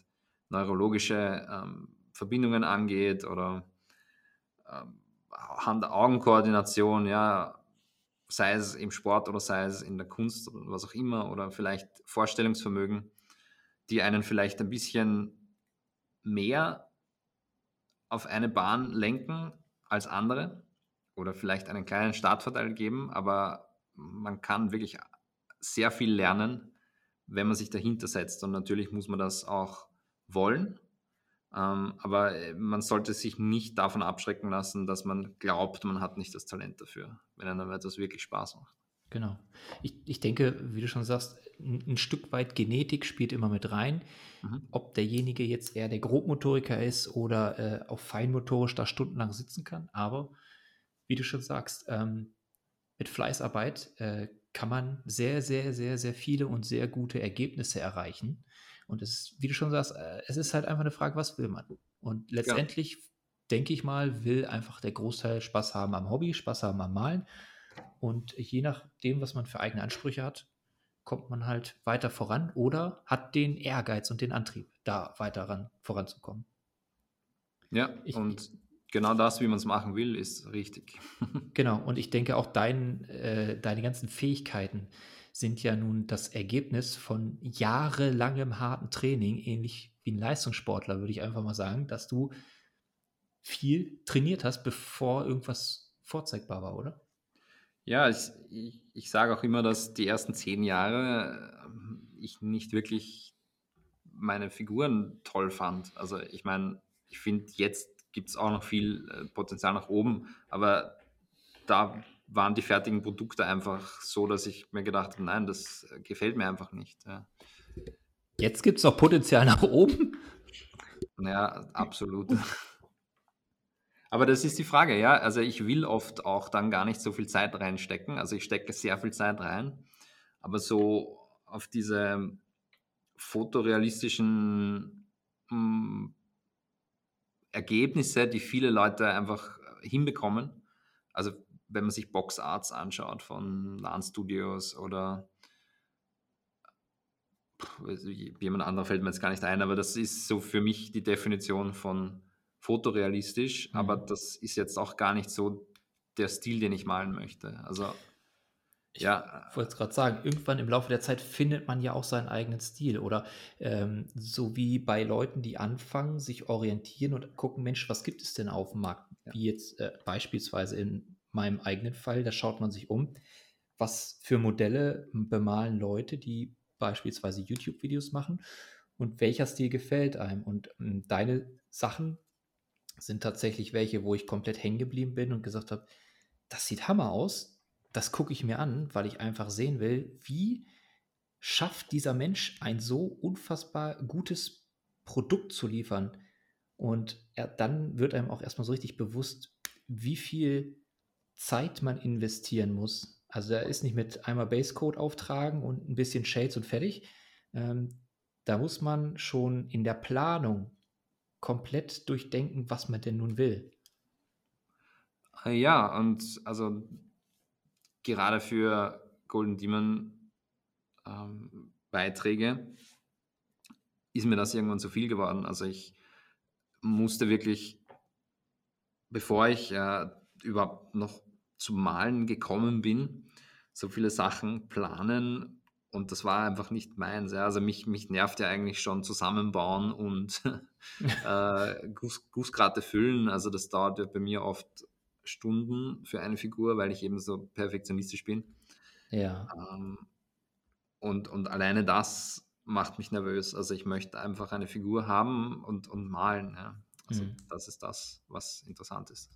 neurologische ähm, Verbindungen angeht oder ähm, Hand-Augen-Koordination, ja, sei es im Sport oder sei es in der Kunst oder was auch immer oder vielleicht Vorstellungsvermögen, die einen vielleicht ein bisschen mehr auf eine Bahn lenken als andere oder vielleicht einen kleinen Startvorteil geben, aber man kann wirklich sehr viel lernen, wenn man sich dahinter setzt. Und natürlich muss man das auch wollen. Ähm, aber äh, man sollte sich nicht davon abschrecken lassen, dass man glaubt, man hat nicht das Talent dafür, wenn einem etwas wirklich Spaß macht. Genau. Ich, ich denke, wie du schon sagst, ein, ein Stück weit Genetik spielt immer mit rein. Mhm. Ob derjenige jetzt eher der Grobmotoriker ist oder äh, auch feinmotorisch da stundenlang sitzen kann. Aber wie du schon sagst, ähm, mit Fleißarbeit äh, kann man sehr, sehr, sehr, sehr viele und sehr gute Ergebnisse erreichen. Und es ist, wie du schon sagst, äh, es ist halt einfach eine Frage, was will man? Und letztendlich, ja. denke ich mal, will einfach der Großteil Spaß haben am Hobby, Spaß haben am Malen. Und je nachdem, was man für eigene Ansprüche hat, kommt man halt weiter voran oder hat den Ehrgeiz und den Antrieb, da weiter ran, voranzukommen. Ja, ich, und genau das, wie man es machen will, ist richtig. genau, und ich denke auch dein, äh, deine ganzen Fähigkeiten sind ja nun das Ergebnis von jahrelangem harten Training, ähnlich wie ein Leistungssportler, würde ich einfach mal sagen, dass du viel trainiert hast, bevor irgendwas vorzeigbar war, oder? Ja, ich, ich, ich sage auch immer, dass die ersten zehn Jahre äh, ich nicht wirklich meine Figuren toll fand. Also ich meine, ich finde, jetzt gibt es auch noch viel äh, Potenzial nach oben, aber da waren die fertigen Produkte einfach so, dass ich mir gedacht habe, nein, das äh, gefällt mir einfach nicht. Ja. Jetzt gibt es noch Potenzial nach oben? Ja, absolut. Aber das ist die Frage, ja. Also ich will oft auch dann gar nicht so viel Zeit reinstecken. Also ich stecke sehr viel Zeit rein. Aber so auf diese fotorealistischen mh, hm, Ergebnisse, die viele Leute einfach hinbekommen. Also wenn man sich Boxarts anschaut von LAN Studios oder jemand anderer fällt mir jetzt gar nicht ein, aber das ist so für mich die Definition von fotorealistisch, mhm. aber das ist jetzt auch gar nicht so der Stil, den ich malen möchte. Also ich ja. wollte es gerade sagen, irgendwann im Laufe der Zeit findet man ja auch seinen eigenen Stil. Oder ähm, so wie bei Leuten, die anfangen, sich orientieren und gucken, Mensch, was gibt es denn auf dem Markt? Ja. Wie jetzt äh, beispielsweise in meinem eigenen Fall, da schaut man sich um, was für Modelle bemalen Leute, die beispielsweise YouTube-Videos machen und welcher Stil gefällt einem. Und ähm, deine Sachen sind tatsächlich welche, wo ich komplett hängen geblieben bin und gesagt habe, das sieht Hammer aus, das gucke ich mir an, weil ich einfach sehen will, wie schafft dieser Mensch ein so unfassbar gutes Produkt zu liefern. Und er, dann wird einem auch erstmal so richtig bewusst, wie viel Zeit man investieren muss. Also da ist nicht mit einmal Basecode auftragen und ein bisschen Shades und fertig. Ähm, da muss man schon in der Planung komplett durchdenken, was man denn nun will. Ja, und also gerade für Golden Demon ähm, Beiträge ist mir das irgendwann zu viel geworden. Also ich musste wirklich, bevor ich äh, überhaupt noch zum Malen gekommen bin, so viele Sachen planen und das war einfach nicht meins. Ja. Also mich, mich nervt ja eigentlich schon zusammenbauen und äh, Guss, Gussgrate füllen. Also das dauert ja bei mir oft Stunden für eine Figur, weil ich eben so perfektionistisch bin. Ja. Ähm, und, und alleine das macht mich nervös. Also ich möchte einfach eine Figur haben und, und malen. Ja. Also mhm. das ist das, was interessant ist.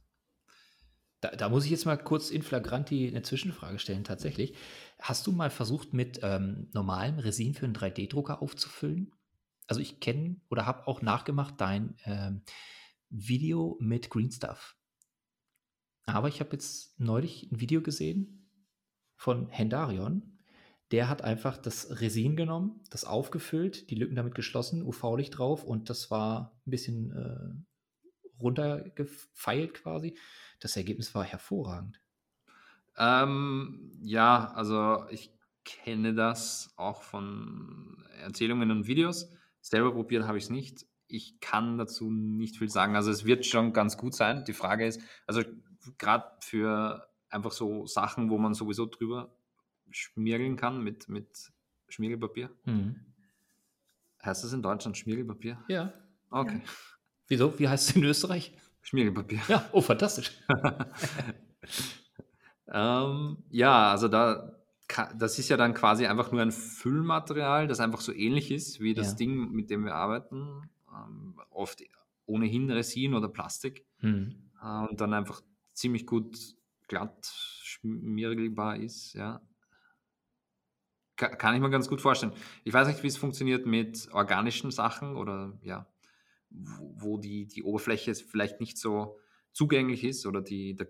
Da, da, muss ich jetzt mal kurz in flagranti eine Zwischenfrage stellen. Tatsächlich, hast du mal versucht, mit ähm, normalem Resin für einen 3D-Drucker aufzufüllen? Also ich kenne oder habe auch nachgemacht dein ähm, Video mit Green Stuff. Aber ich habe jetzt neulich ein Video gesehen von Hendarion. Der hat einfach das Resin genommen, das aufgefüllt, die Lücken damit geschlossen, UV-Licht drauf und das war ein bisschen äh, runtergefeilt quasi. Das Ergebnis war hervorragend. Ähm, ja, also ich kenne das auch von Erzählungen und Videos. Selber probiert habe ich es nicht. Ich kann dazu nicht viel sagen. Also es wird schon ganz gut sein. Die Frage ist, also gerade für einfach so Sachen, wo man sowieso drüber schmiergeln kann mit, mit Schmiergelpapier. Mhm. Heißt das in Deutschland Schmiergelpapier? Ja. Okay. Ja. Wieso? Wie heißt es in Österreich? Schmiergelpapier. Ja, oh, fantastisch. ähm, ja, also da, das ist ja dann quasi einfach nur ein Füllmaterial, das einfach so ähnlich ist wie das ja. Ding, mit dem wir arbeiten. Ähm, oft ohnehin Resin oder Plastik. Hm. Äh, und dann einfach ziemlich gut glatt schmiergelbar ist, ja. Kann ich mir ganz gut vorstellen. Ich weiß nicht, wie es funktioniert mit organischen Sachen oder ja, wo die, die Oberfläche vielleicht nicht so zugänglich ist oder die, der,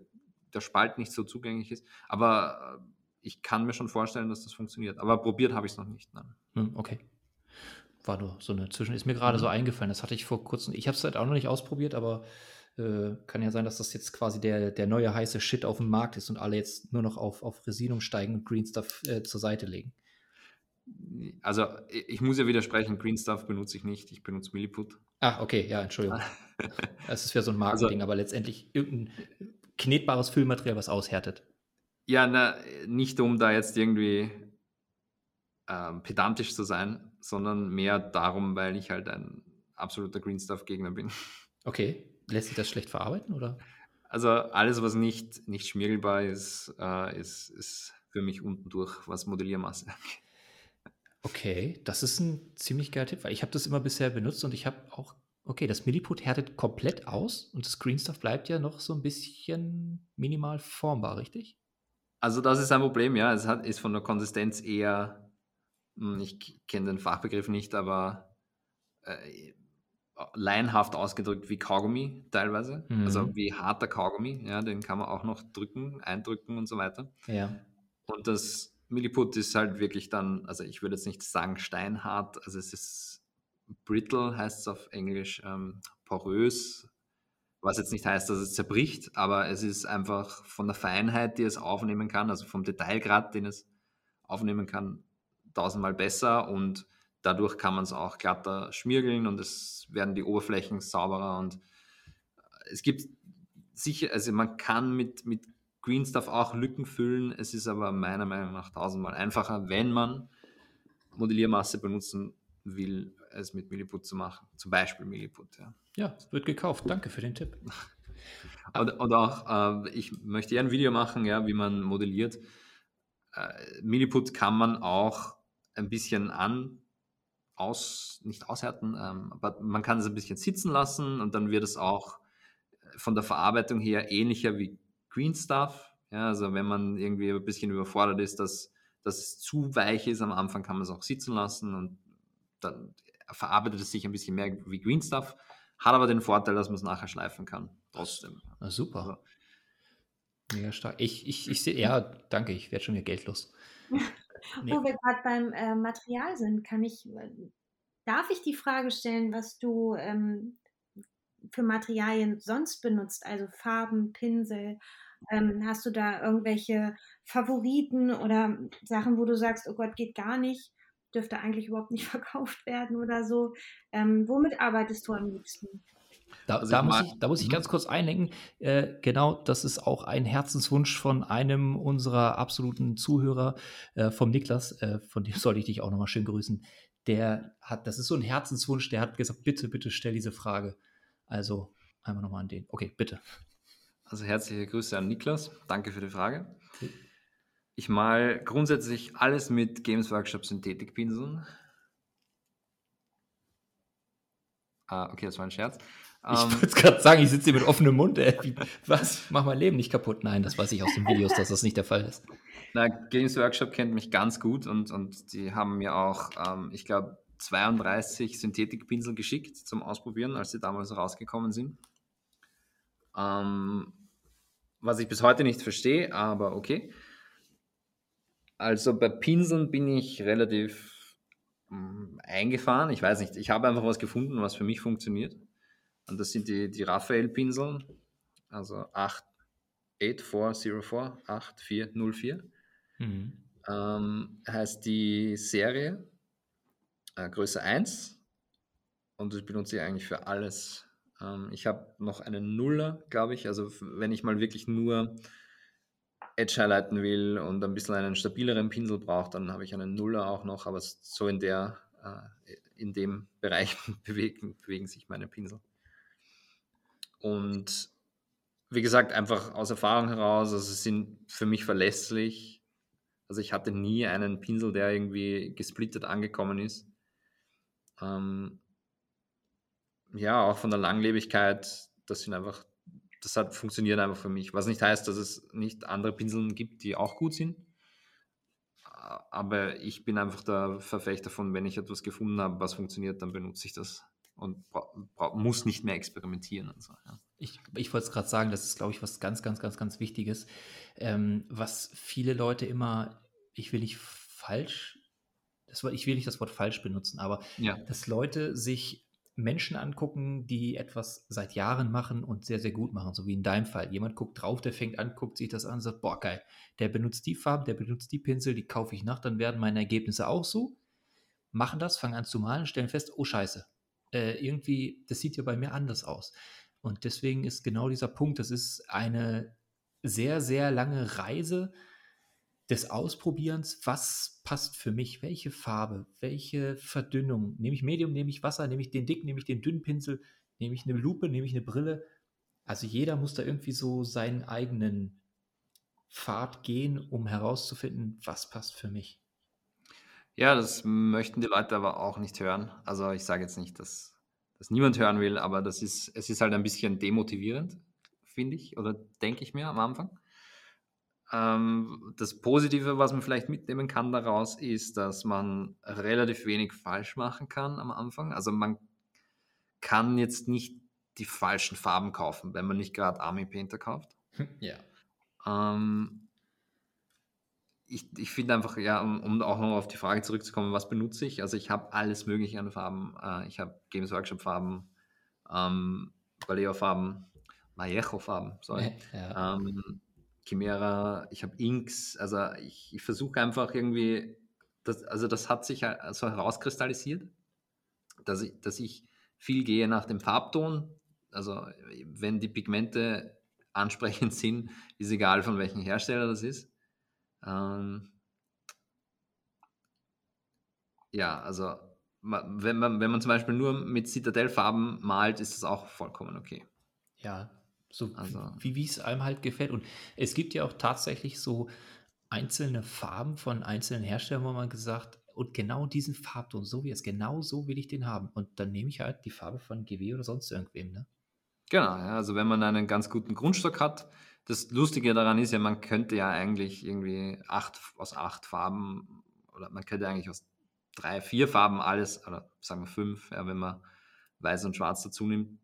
der Spalt nicht so zugänglich ist. Aber äh, ich kann mir schon vorstellen, dass das funktioniert. Aber probiert habe ich es noch nicht. Nein. Hm, okay. War nur so eine Zwischen. Ist mir gerade mhm. so eingefallen. Das hatte ich vor kurzem. Ich habe es halt auch noch nicht ausprobiert, aber äh, kann ja sein, dass das jetzt quasi der, der neue heiße Shit auf dem Markt ist und alle jetzt nur noch auf, auf Resin umsteigen und Green Stuff äh, zur Seite legen. Also ich muss ja widersprechen, Green Stuff benutze ich nicht, ich benutze Milliput. Ach, okay, ja, Entschuldigung. das ist ja so ein also Marketing, also, aber letztendlich irgendein knetbares Füllmaterial, was aushärtet. Ja, na, nicht um da jetzt irgendwie ähm, pedantisch zu sein, sondern mehr darum, weil ich halt ein absoluter Green Stuff-Gegner bin. Okay, lässt sich das schlecht verarbeiten, oder? Also alles, was nicht, nicht schmiergelbar ist, äh, ist, ist für mich unten durch, was Modelliermasse angeht. Okay, das ist ein ziemlich geiler Tipp, weil ich habe das immer bisher benutzt und ich habe auch, okay, das Milliput härtet komplett aus und das Green Stuff bleibt ja noch so ein bisschen minimal formbar, richtig? Also das ist ein Problem, ja. Es hat, ist von der Konsistenz eher, hm, ich kenne den Fachbegriff nicht, aber äh, leinhaft ausgedrückt wie Kaugummi teilweise. Mhm. Also wie harter Kaugummi, ja, den kann man auch noch drücken, eindrücken und so weiter. Ja. Und das Milliput ist halt wirklich dann, also ich würde jetzt nicht sagen steinhart, also es ist brittle, heißt es auf Englisch, ähm, porös, was jetzt nicht heißt, dass es zerbricht, aber es ist einfach von der Feinheit, die es aufnehmen kann, also vom Detailgrad, den es aufnehmen kann, tausendmal besser und dadurch kann man es auch glatter schmiergeln und es werden die Oberflächen sauberer und es gibt sicher, also man kann mit, mit Green Stuff auch Lücken füllen. Es ist aber meiner Meinung nach tausendmal einfacher, wenn man Modelliermasse benutzen will, es mit Milliput zu machen. Zum Beispiel Milliput. Ja, ja wird gekauft. Danke für den Tipp. und, und, auch, äh, ich möchte eher ein Video machen, ja, wie man modelliert. Äh, Milliput kann man auch ein bisschen an, aus, nicht aushärten, ähm, aber man kann es ein bisschen sitzen lassen und dann wird es auch von der Verarbeitung her ähnlicher wie Green Stuff. Ja, also wenn man irgendwie ein bisschen überfordert ist, dass, dass es zu weich ist am Anfang, kann man es auch sitzen lassen und dann verarbeitet es sich ein bisschen mehr wie Green Stuff, hat aber den Vorteil, dass man es nachher schleifen kann. Trotzdem. Na, super. Also, Mega stark. Ich, ich, ich sehe, ja, danke, ich werde schon wieder geldlos. nee. Wo wir gerade beim äh, Material sind, kann ich, darf ich die Frage stellen, was du ähm, für Materialien sonst benutzt, also Farben, Pinsel? Ähm, hast du da irgendwelche Favoriten oder Sachen, wo du sagst, oh Gott, geht gar nicht, dürfte eigentlich überhaupt nicht verkauft werden oder so? Ähm, womit arbeitest du am liebsten? Da, also da, muss ich, da, muss ich, mhm. ganz kurz einlenken. Äh, genau, das ist auch ein Herzenswunsch von einem unserer absoluten Zuhörer, äh, vom Niklas. Äh, von dem sollte ich dich auch nochmal schön grüßen. Der hat, das ist so ein Herzenswunsch, der hat gesagt, bitte, bitte stell diese Frage. Also einmal nochmal an den. Okay, bitte. Also herzliche Grüße an Niklas. Danke für die Frage. Ich mal grundsätzlich alles mit Games Workshop Synthetikpinseln. Ah, okay, das war ein Scherz. Ich ähm, wollte gerade sagen, ich sitze hier mit offenem Mund. Ey. Was? Mach mein Leben nicht kaputt. Nein, das weiß ich aus den Videos, dass das nicht der Fall ist. Na, Games Workshop kennt mich ganz gut und, und die haben mir auch, ähm, ich glaube, 32 Synthetikpinsel geschickt zum Ausprobieren, als sie damals rausgekommen sind. Ähm, was ich bis heute nicht verstehe, aber okay. Also bei Pinseln bin ich relativ mh, mm, eingefahren. Ich weiß nicht, ich habe einfach was gefunden, was für mich funktioniert. Und das sind die, die Raphael-Pinsel, also 8, 8404, 8404. Mhm. Ähm, heißt die Serie äh, Größe 1 und das benutze ich eigentlich für alles. Ähm, ich habe noch einen Nuller, glaube ich, also wenn ich mal wirklich nur Edge highlighten will und ein bisschen einen stabileren Pinsel brauche, dann habe ich einen Nuller auch noch, aber so in der, äh, in dem Bereich bewegen, bewegen sich meine Pinsel. Und wie gesagt, einfach aus Erfahrung heraus, also sie sind für mich verlässlich. Also ich hatte nie einen Pinsel, der irgendwie gesplittet angekommen ist. Ähm, ja, auch von der Langlebigkeit, das sind einfach, das hat funktioniert einfach für mich. Was nicht heißt, dass es nicht andere Pinseln gibt, die auch gut sind. Aber ich bin einfach der Verfechter von, wenn ich etwas gefunden habe, was funktioniert, dann benutze ich das und muss nicht mehr experimentieren und so. Ja. Ich, ich wollte es gerade sagen, das ist, glaube ich, was ganz, ganz, ganz, ganz Wichtiges, ähm, was viele Leute immer, ich will nicht falsch, das, ich will nicht das Wort falsch benutzen, aber ja. dass Leute sich Menschen angucken, die etwas seit Jahren machen und sehr, sehr gut machen, so wie in deinem Fall. Jemand guckt drauf, der fängt an, guckt sich das an und sagt, boah, geil, der benutzt die Farben, der benutzt die Pinsel, die kaufe ich nach, dann werden meine Ergebnisse auch so. Machen das, fangen an zu malen, stellen fest, oh scheiße, äh, irgendwie, das sieht ja bei mir anders aus. Und deswegen ist genau dieser Punkt, das ist eine sehr, sehr lange Reise, des Ausprobierens, was passt für mich, welche Farbe, welche Verdünnung. Nehme ich Medium, nehme ich Wasser, nehme ich den dick, nehme ich den dünnen Pinsel, nehme ich eine Lupe, nehme ich eine Brille. Also jeder muss da irgendwie so seinen eigenen Pfad gehen, um herauszufinden, was passt für mich. Ja, das möchten die Leute aber auch nicht hören. Also ich sage jetzt nicht, dass das niemand hören will, aber das ist, es ist halt ein bisschen demotivierend, finde ich, oder denke ich mir am Anfang. Ähm, das Positive, was man vielleicht mitnehmen kann daraus, ist, dass man relativ wenig falsch machen kann am Anfang. Also man kann jetzt nicht die falschen Farben kaufen, wenn man nicht gerade Army Painter kauft. Ja. Ähm, ich, ich finde einfach, ja, um, um, auch noch auf die Frage zurückzukommen, was benutze ich? Also ich habe alles Mögliche an Farben. Äh, ich habe Games Workshop Farben, ähm, Vallejo Farben, Vallejo Farben, sorry. Ja. Ähm, Chimera, ich habe Inks, also ich, ich versuche einfach irgendwie, das, also das hat sich so herauskristallisiert, dass ich, dass ich viel gehe nach dem Farbton. Also wenn die Pigmente ansprechend sind, ist egal von welchem Hersteller das ist. Ähm, ja, also wenn man, wenn man zum Beispiel nur mit Citadel-Farben malt, ist das auch vollkommen okay. Ja, so also. wie es einem halt gefällt. Und es gibt ja auch tatsächlich so einzelne Farben von einzelnen Herstellern, wo man gesagt, und genau diesen Farbton, so wie es, genau so will ich den haben. Und dann nehme ich halt die Farbe von GW oder sonst irgendwem, ne? Genau, ja, also wenn man einen ganz guten Grundstock hat, das Lustige daran ist ja, man könnte ja eigentlich irgendwie acht, aus acht Farben oder man könnte eigentlich aus drei, vier Farben alles, oder sagen wir fünf, ja, wenn man weiß und schwarz dazu nimmt,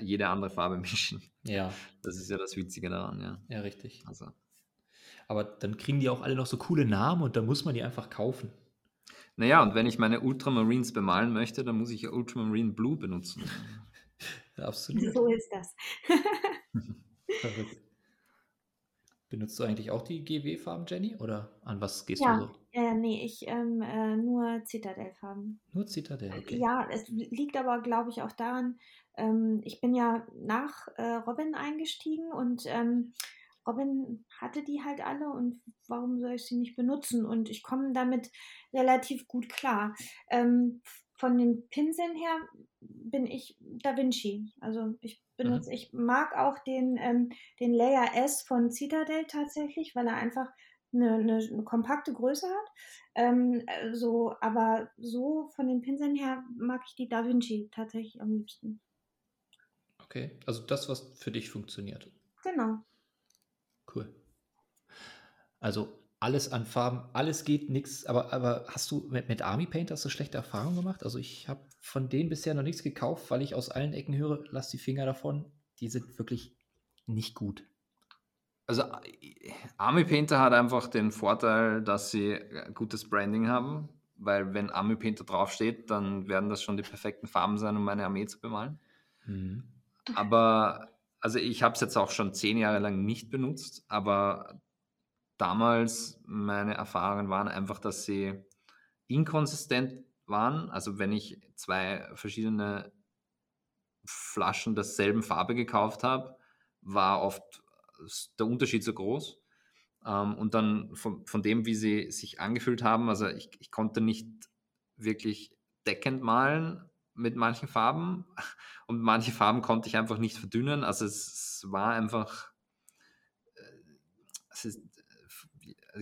jede andere Farbe mischen. Ja. Das ist ja das Witzige daran, ja. Ja, richtig. Also. Aber dann kriegen die auch alle noch so coole Namen und dann muss man die einfach kaufen. Naja, und wenn ich meine Ultramarines bemalen möchte, dann muss ich ja Ultramarine Blue benutzen. Absolut. So ist das. Verrückt. Benutzt du eigentlich auch die GW-Farben, Jenny? Oder an was gehst ja, du so? Äh, nee, ich ähm, äh, nur Zitadell-Farben. Nur Zitadell, okay. Ja, es liegt aber, glaube ich, auch daran, ähm, ich bin ja nach äh, Robin eingestiegen und ähm, Robin hatte die halt alle und warum soll ich sie nicht benutzen? Und ich komme damit relativ gut klar. Ähm, von den Pinseln her bin ich Da Vinci. Also ich benutze, mhm. ich mag auch den, ähm, den Layer S von Citadel tatsächlich, weil er einfach eine, eine kompakte Größe hat. Ähm, äh, so, aber so von den Pinseln her mag ich die Da Vinci tatsächlich am liebsten. Okay, also das, was für dich funktioniert. Genau. Cool. Also alles an Farben, alles geht, nichts. Aber, aber hast du mit, mit Army Paint hast du schlechte Erfahrungen gemacht? Also ich habe von denen bisher noch nichts gekauft, weil ich aus allen Ecken höre, lass die Finger davon. Die sind wirklich nicht gut. Also Army Painter hat einfach den Vorteil, dass sie gutes Branding haben, weil wenn Army Painter draufsteht, dann werden das schon die perfekten Farben sein, um meine Armee zu bemalen. Mhm. Aber also ich habe es jetzt auch schon zehn Jahre lang nicht benutzt, aber damals meine Erfahrungen waren einfach, dass sie inkonsistent waren. Also wenn ich zwei verschiedene Flaschen derselben Farbe gekauft habe, war oft der Unterschied so groß. Ähm, und dann von, von dem, wie sie sich angefühlt haben, also ich, ich konnte nicht wirklich deckend malen mit manchen Farben und manche Farben konnte ich einfach nicht verdünnen. Also es, war einfach, äh, es ist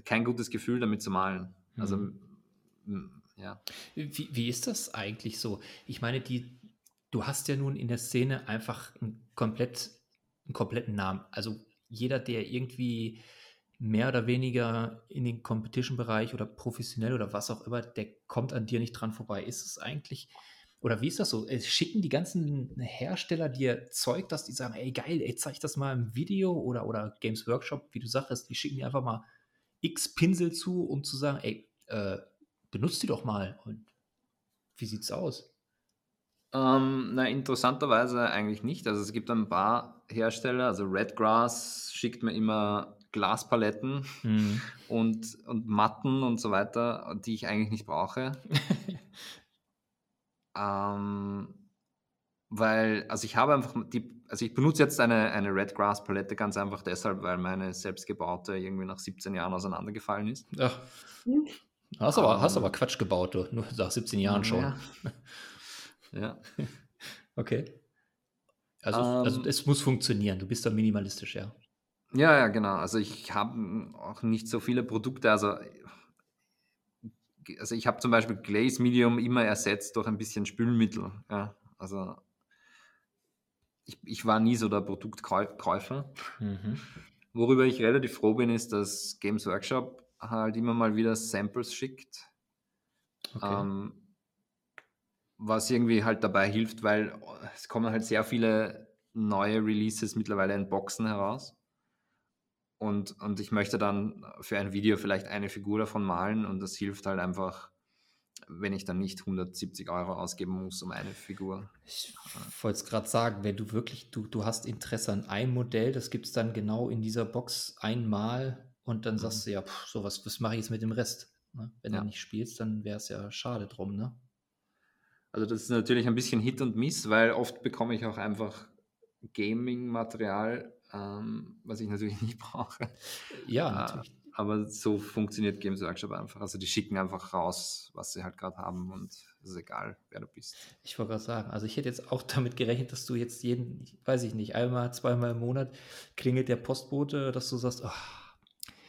kein gutes Gefühl damit zu malen. Also mhm. ja. Wie, wie ist das eigentlich so? Ich meine, die, du hast ja nun in der Szene einfach einen, komplett, einen kompletten Namen. Also jeder, der irgendwie mehr oder weniger in den Competition-Bereich oder professionell oder was auch immer, der kommt an dir nicht dran vorbei. Ist es eigentlich, oder wie ist das so? Schicken die ganzen Hersteller dir Zeug, dass die sagen, ey geil, ey, zeig das mal im Video oder, oder Games Workshop, wie du sagst, die schicken dir einfach mal x Pinsel zu, um zu sagen, ey, äh, benutzt die doch mal. Und wie sieht's aus? Ähm, na, interessanterweise eigentlich nicht. Also es gibt ein paar Hersteller, also Redgrass schickt mir immer Glaspaletten mhm. und, und Matten und so weiter, die ich eigentlich nicht brauche. ähm, weil, also ich habe einfach die, also ich benutze jetzt eine, eine Redgrass Palette ganz einfach deshalb, weil meine selbstgebaute irgendwie nach 17 Jahren auseinandergefallen ist. Ach. Hast aber, um, hast aber Quatsch gebaut, du. Nur nach 17 Jahren schon. Ja. Ja. okay. Also, also ähm, also es muss funktionieren. Du bist da minimalistisch, ja. Ja, ja, genau. Also ich habe auch nicht so viele Produkte. Also, also ich habe zum Beispiel Glaze Medium immer ersetzt durch ein bisschen Spülmittel. Ja, also ich, ich war nie so der Produktkäufer. Mhm. Worüber ich relativ froh bin, ist, dass Games Workshop halt immer mal wieder Samples schickt. Okay. Ähm, was irgendwie halt dabei hilft, weil es kommen halt sehr viele neue Releases mittlerweile in Boxen heraus. Und, und ich möchte dann für ein Video vielleicht eine Figur davon malen und das hilft halt einfach, wenn ich dann nicht 170 Euro ausgeben muss um eine Figur. Ich wollte es gerade sagen, wenn du wirklich, du, du hast Interesse an einem Modell, das gibt es dann genau in dieser Box einmal und dann sagst mhm. du ja, pff, so was, was mache ich jetzt mit dem Rest? Ne? Wenn ja. du nicht spielst, dann wäre es ja schade drum, ne? Also das ist natürlich ein bisschen Hit und Miss, weil oft bekomme ich auch einfach Gaming-Material, ähm, was ich natürlich nicht brauche. Ja, äh, natürlich. Äh, aber so funktioniert Games Workshop einfach. Also die schicken einfach raus, was sie halt gerade haben und es ist egal, wer du bist. Ich wollte gerade sagen, also ich hätte jetzt auch damit gerechnet, dass du jetzt jeden, weiß ich nicht, einmal, zweimal im Monat klingelt der Postbote, dass du sagst, oh,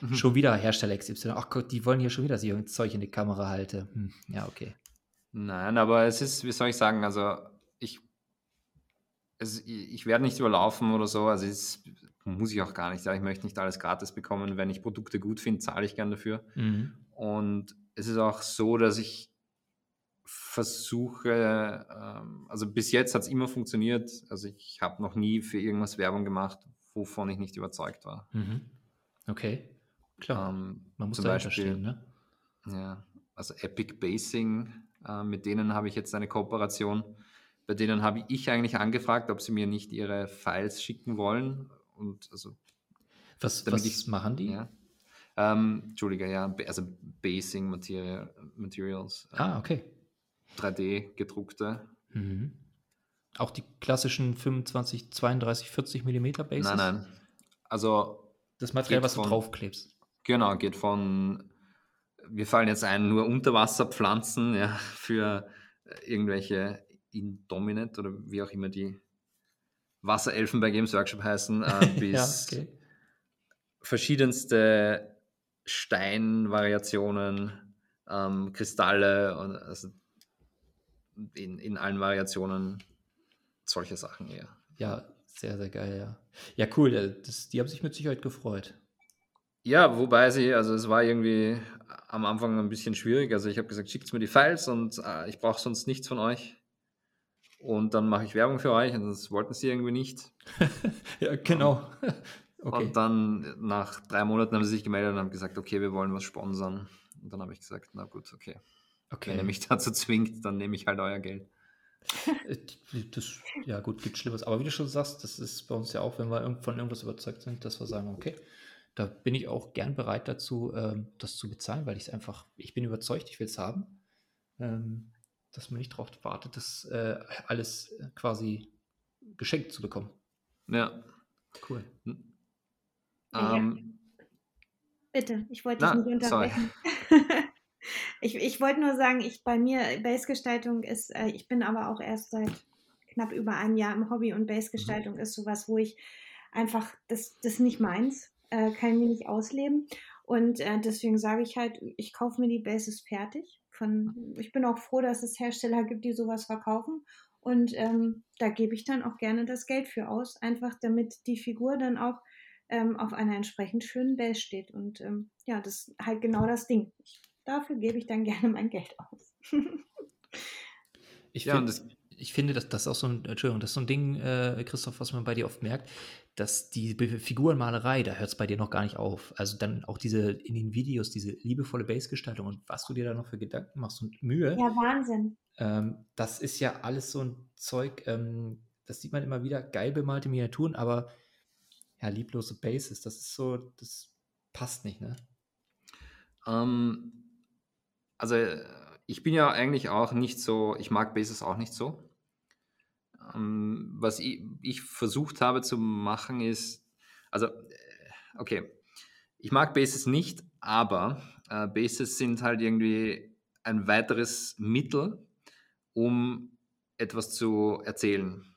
mhm. schon wieder Hersteller XY, ach Gott, die wollen hier schon wieder, dass ich irgendein Zeug in die Kamera halte. Hm, ja, okay. Nein, aber es ist, wie soll ich sagen, also ich, es, ich werde nicht überlaufen oder so, also es muss ich auch gar nicht. Ja, ich möchte nicht alles gratis bekommen. Wenn ich Produkte gut finde, zahle ich gern dafür. Mhm. Und es ist auch so, dass ich versuche, ähm, also bis jetzt hat es immer funktioniert. Also ich habe noch nie für irgendwas Werbung gemacht, wovon ich nicht überzeugt war. Mhm. Okay, klar. Ähm, Man muss zum Beispiel, stehen, ne? Ja, also Epic Basing äh, mit denen habe ich jetzt eine Kooperation. Bei denen habe ich eigentlich angefragt, ob sie mir nicht ihre Files schicken wollen. Und also, was, was ich, machen die? Ja. Ähm, Entschuldige, ja, also Basing Material, Materials. Äh, ah, okay. 3D gedruckte. Mhm. Auch die klassischen 25, 32, 40 Millimeter Bases? Nein, nein. Also das Material, was du draufklebst. Genau, geht von wir fallen jetzt ein, nur Unterwasserpflanzen ja, für irgendwelche Indominate oder wie auch immer die Wasserelfen bei Games Workshop heißen, äh, bis ja, okay. verschiedenste Steinvariationen, ähm, Kristalle und also in, in allen Variationen solche Sachen eher. Ja, sehr, sehr geil, ja. Ja, cool. Das, die haben sich mit Sicherheit gefreut. Ja, wobei sie, also es war irgendwie am Anfang ein bisschen schwierig. Also ich habe gesagt, schickt mir die Files und äh, ich brauche sonst nichts von euch. Und dann mache ich Werbung für euch und das wollten sie irgendwie nicht. ja, genau. okay. Und dann nach drei Monaten haben sie sich gemeldet und haben gesagt, okay, wir wollen was sponsern. Und dann habe ich gesagt, na gut, okay. okay. Wenn ihr mich dazu zwingt, dann nehme ich halt euer Geld. Äh, das, ja, gut, gibt Schlimmes. Aber wie du schon sagst, das ist bei uns ja auch, wenn wir von irgendwas überzeugt sind, dass wir sagen, okay, da bin ich auch gern bereit dazu, ähm, das zu bezahlen, weil ich es einfach, ich bin überzeugt, ich will es haben. Dass man nicht darauf wartet, das äh, alles äh, quasi geschenkt zu bekommen. Ja. Cool. Hm. Ähm, Bitte, ich wollte dich nicht unterbrechen. ich, ich wollte nur sagen, ich bei mir Base-Gestaltung ist, äh, ich bin aber auch erst seit knapp über einem Jahr im Hobby und Base-Gestaltung mhm. ist sowas, wo ich einfach, das, das nicht meins äh, kann ich nicht ausleben. Und äh, deswegen sage ich halt, ich kaufe mir die Bases fertig. Von, ich bin auch froh, dass es Hersteller gibt, die sowas verkaufen. Und ähm, da gebe ich dann auch gerne das Geld für aus, einfach damit die Figur dann auch ähm, auf einer entsprechend schönen Base steht. Und ähm, ja, das ist halt genau das Ding. Ich, dafür gebe ich dann gerne mein Geld aus. ich, ja, find, ich finde, dass das auch so ein, Entschuldigung, das ist so ein Ding, äh, Christoph, was man bei dir oft merkt dass die Figurenmalerei, da hört es bei dir noch gar nicht auf. Also dann auch diese in den Videos, diese liebevolle Bassgestaltung und was du dir da noch für Gedanken machst und Mühe. Ja, Wahnsinn. Ähm, das ist ja alles so ein Zeug, ähm, das sieht man immer wieder, geil bemalte Miniaturen, aber ja, lieblose Bases, das ist so, das passt nicht, ne? Ähm, also ich bin ja eigentlich auch nicht so, ich mag Bases auch nicht so. Ähm, was ich, ich, versucht habe zu machen ist, also, äh, okay, ich mag Bases nicht, aber äh, Bases sind halt irgendwie ein weiteres Mittel, um etwas zu erzählen.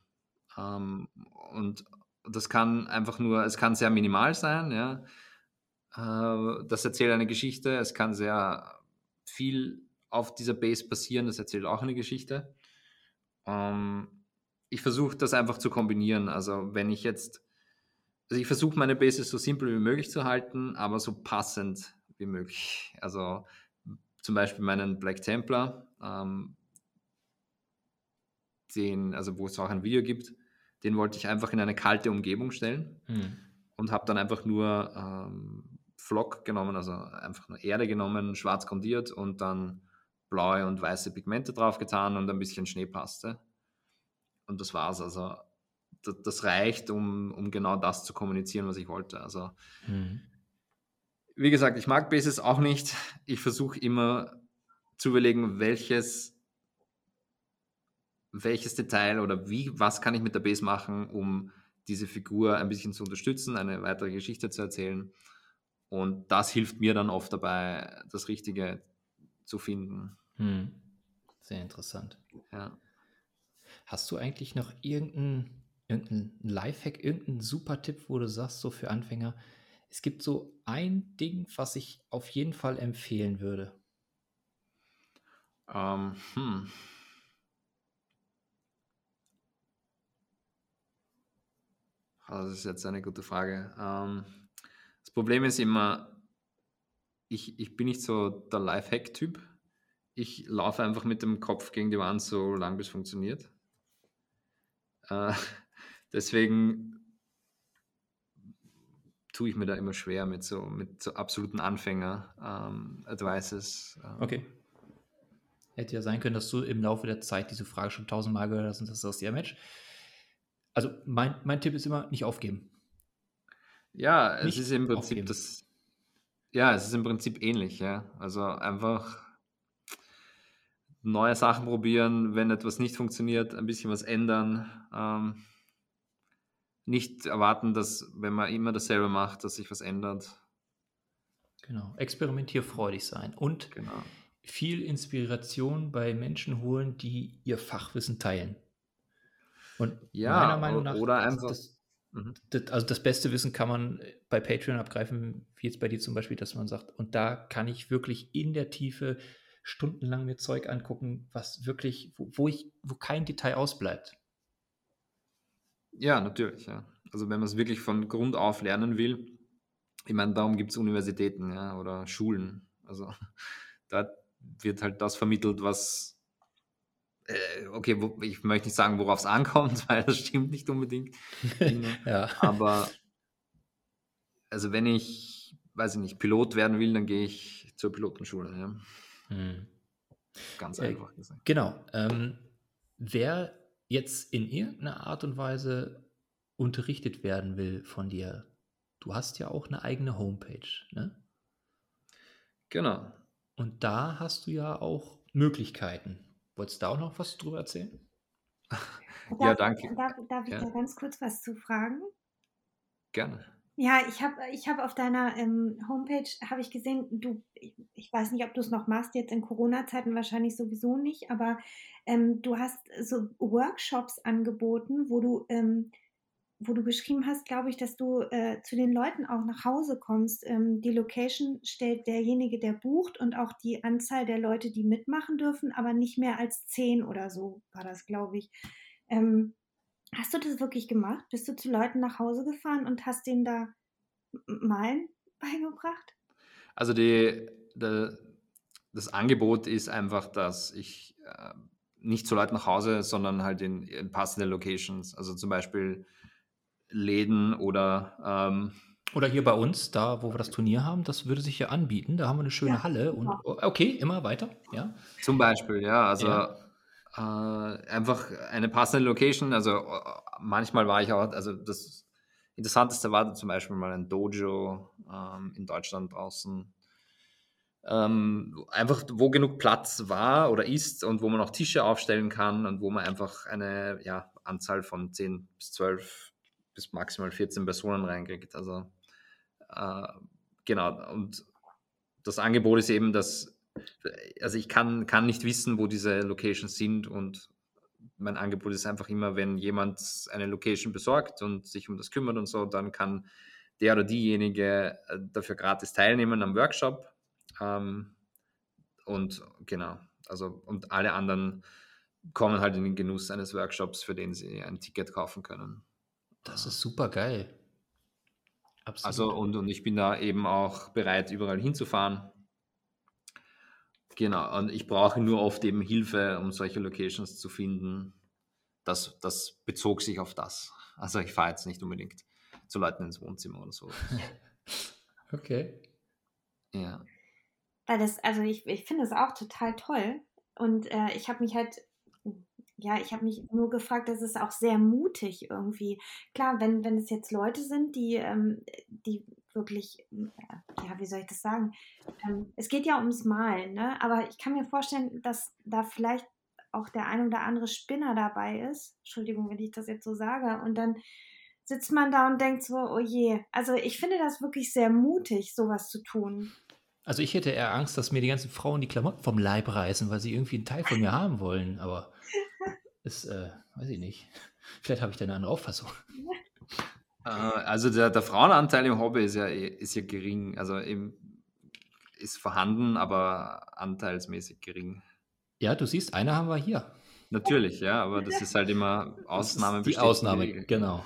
Ähm, und das kann einfach nur, es kann sehr minimal sein, ja. Äh, das erzählt eine Geschichte, es kann sehr viel auf dieser Base passieren, das erzählt auch eine Geschichte. Ähm, ich versuche das einfach zu kombinieren. Also wenn ich jetzt, also ich versuche meine Bases so simpel wie möglich zu halten, aber so passend wie möglich. Also zum Beispiel meinen Black Templar, ähm, den, also wo es auch ein Video gibt, den wollte ich einfach in eine kalte Umgebung stellen mhm. und habe dann einfach nur ähm, Flock genommen, also einfach nur Erde genommen, schwarz grundiert und dann blaue und weiße Pigmente drauf getan und ein bisschen Schneepaste und das war's. Also das, reicht, um, um genau das zu kommunizieren, was ich wollte. Also mhm. wie gesagt, ich mag Bases auch nicht. Ich versuche immer zu überlegen, welches welches Detail oder wie, was kann ich mit der Base machen, um diese Figur ein bisschen zu unterstützen, eine weitere Geschichte zu erzählen. Und das hilft mir dann oft dabei, das Richtige zu finden. Hm. Sehr interessant. Ja. Hast du eigentlich noch irgendeinen irgendein Lifehack, irgendeinen super Tipp, wo du sagst, so für Anfänger, es gibt so ein Ding, was ich auf jeden Fall empfehlen würde? Ähm, hm. Das ist jetzt eine gute Frage. Ähm, das Problem ist immer, ich, ich bin nicht so der Lifehack-Typ. Ich laufe einfach mit dem Kopf gegen die Wand so lange, bis es funktioniert. Äh, deswegen tue ich mir da immer schwer mit so, mit so absoluten Anfänger-Advices. Ähm, ähm. Okay. Hätte ja sein können, dass du im Laufe der Zeit diese Frage schon tausendmal gehört hast und das ist das Match. Also mein, mein Tipp ist immer, nicht aufgeben. Ja, es nicht ist im Prinzip aufgeben. das. Ja, es ist im Prinzip ähnlich, ja. Also einfach neue Sachen probieren, wenn etwas nicht funktioniert, ein bisschen was ändern. Ähm, nicht erwarten, dass, wenn man immer dasselbe macht, dass sich was ändert. Genau, experimentierfreudig sein und genau. viel Inspiration bei Menschen holen, die ihr Fachwissen teilen. Und ja, meiner Meinung nach oder einfach. Das, mhm. das, also das beste Wissen kann man bei Patreon abgreifen, wie jetzt bei dir zum Beispiel, dass man sagt, und da kann ich wirklich in der Tiefe stundenlang mir Zeug angucken, was wirklich, wo, wo ich, wo kein Detail ausbleibt. Ja, natürlich, ja. Also wenn man es wirklich von Grund auf lernen will, ich meine, darum gibt es Universitäten ja, oder Schulen. Also da wird halt das vermittelt, was, äh, okay, wo, ich möchte nicht sagen, worauf es ankommt, weil das stimmt nicht unbedingt. ja. Aber also wenn ich, weiß ich nicht, Pilot werden will, dann gehe ich zur Pilotenschule. Ja. Hm. Ganz äh, einfach gesagt. Genau. Ähm, wer jetzt in irgendeiner Art und Weise unterrichtet werden will von dir, du hast ja auch eine eigene Homepage, ne? Genau. Und da hast du ja auch Möglichkeiten. Wolltest du da auch noch was drüber erzählen? ja, danke. Darf, darf ich ja. da ganz kurz was zu fragen? Gerne. Ja, ich habe ich hab auf deiner ähm, Homepage habe ich gesehen, du, ich, ich weiß nicht, ob du es noch machst, jetzt in Corona-Zeiten wahrscheinlich sowieso nicht, aber ähm, du hast so Workshops angeboten, wo du ähm, wo du geschrieben hast, glaube ich, dass du äh, zu den Leuten auch nach Hause kommst. Ähm, die Location stellt derjenige, der bucht und auch die Anzahl der Leute, die mitmachen dürfen, aber nicht mehr als zehn oder so war das, glaube ich. Hast du das wirklich gemacht? Bist du zu Leuten nach Hause gefahren und hast denen da Malen beigebracht? Also die, die, das Angebot ist einfach, dass ich äh, nicht zu Leuten nach Hause, sondern halt in, in passende Locations. Also zum Beispiel Läden oder ähm, oder hier bei uns, da wo wir das Turnier haben, das würde sich ja anbieten. Da haben wir eine schöne ja, Halle und okay, immer weiter, ja. Zum Beispiel, ja, also ja. Äh, einfach eine passende Location. Also manchmal war ich auch, also das Interessanteste war zum Beispiel mal ein Dojo ähm, in Deutschland draußen. Ähm, einfach wo genug Platz war oder ist und wo man auch Tische aufstellen kann und wo man einfach eine ja, Anzahl von 10 bis 12 bis maximal 14 Personen reinkriegt. Also äh, genau, und das Angebot ist eben, dass, also ich kann, kann nicht wissen, wo diese Locations sind und mein Angebot ist einfach immer, wenn jemand eine Location besorgt und sich um das kümmert und so, dann kann der oder diejenige äh, dafür gratis teilnehmen am Workshop. Ähm, und genau, also und alle anderen kommen halt in den Genuss eines Workshops, für den sie ein Ticket kaufen können. Das ist super geil. Absolut. Also, und, und ich bin da eben auch bereit, überall hinzufahren. Genau, und ich brauche nur oft eben Hilfe, um solche Locations zu finden. Das, das bezog sich auf das. Also ich fahre jetzt nicht unbedingt zu Leuten ins Wohnzimmer oder so. okay. Ja. Weil das, also ich, ich finde es auch total toll. Und äh, ich habe mich halt ja, ich habe mich nur gefragt, das ist auch sehr mutig irgendwie. Klar, wenn, wenn es jetzt Leute sind, die, ähm, die wirklich, ja, wie soll ich das sagen? Ähm, es geht ja ums Malen, ne? aber ich kann mir vorstellen, dass da vielleicht auch der ein oder andere Spinner dabei ist. Entschuldigung, wenn ich das jetzt so sage. Und dann sitzt man da und denkt so, oh je. Also ich finde das wirklich sehr mutig, sowas zu tun. Also ich hätte eher Angst, dass mir die ganzen Frauen die Klamotten vom Leib reißen, weil sie irgendwie einen Teil von mir haben wollen. Aber ist, äh, weiß ich nicht. Vielleicht habe ich da eine andere Auffassung. Äh, also der, der, Frauenanteil im Hobby ist ja, ist ja gering. Also eben ist vorhanden, aber anteilsmäßig gering. Ja, du siehst, eine haben wir hier. Natürlich, ja, aber das ist halt immer Ausnahme. Die Ausnahme, genau.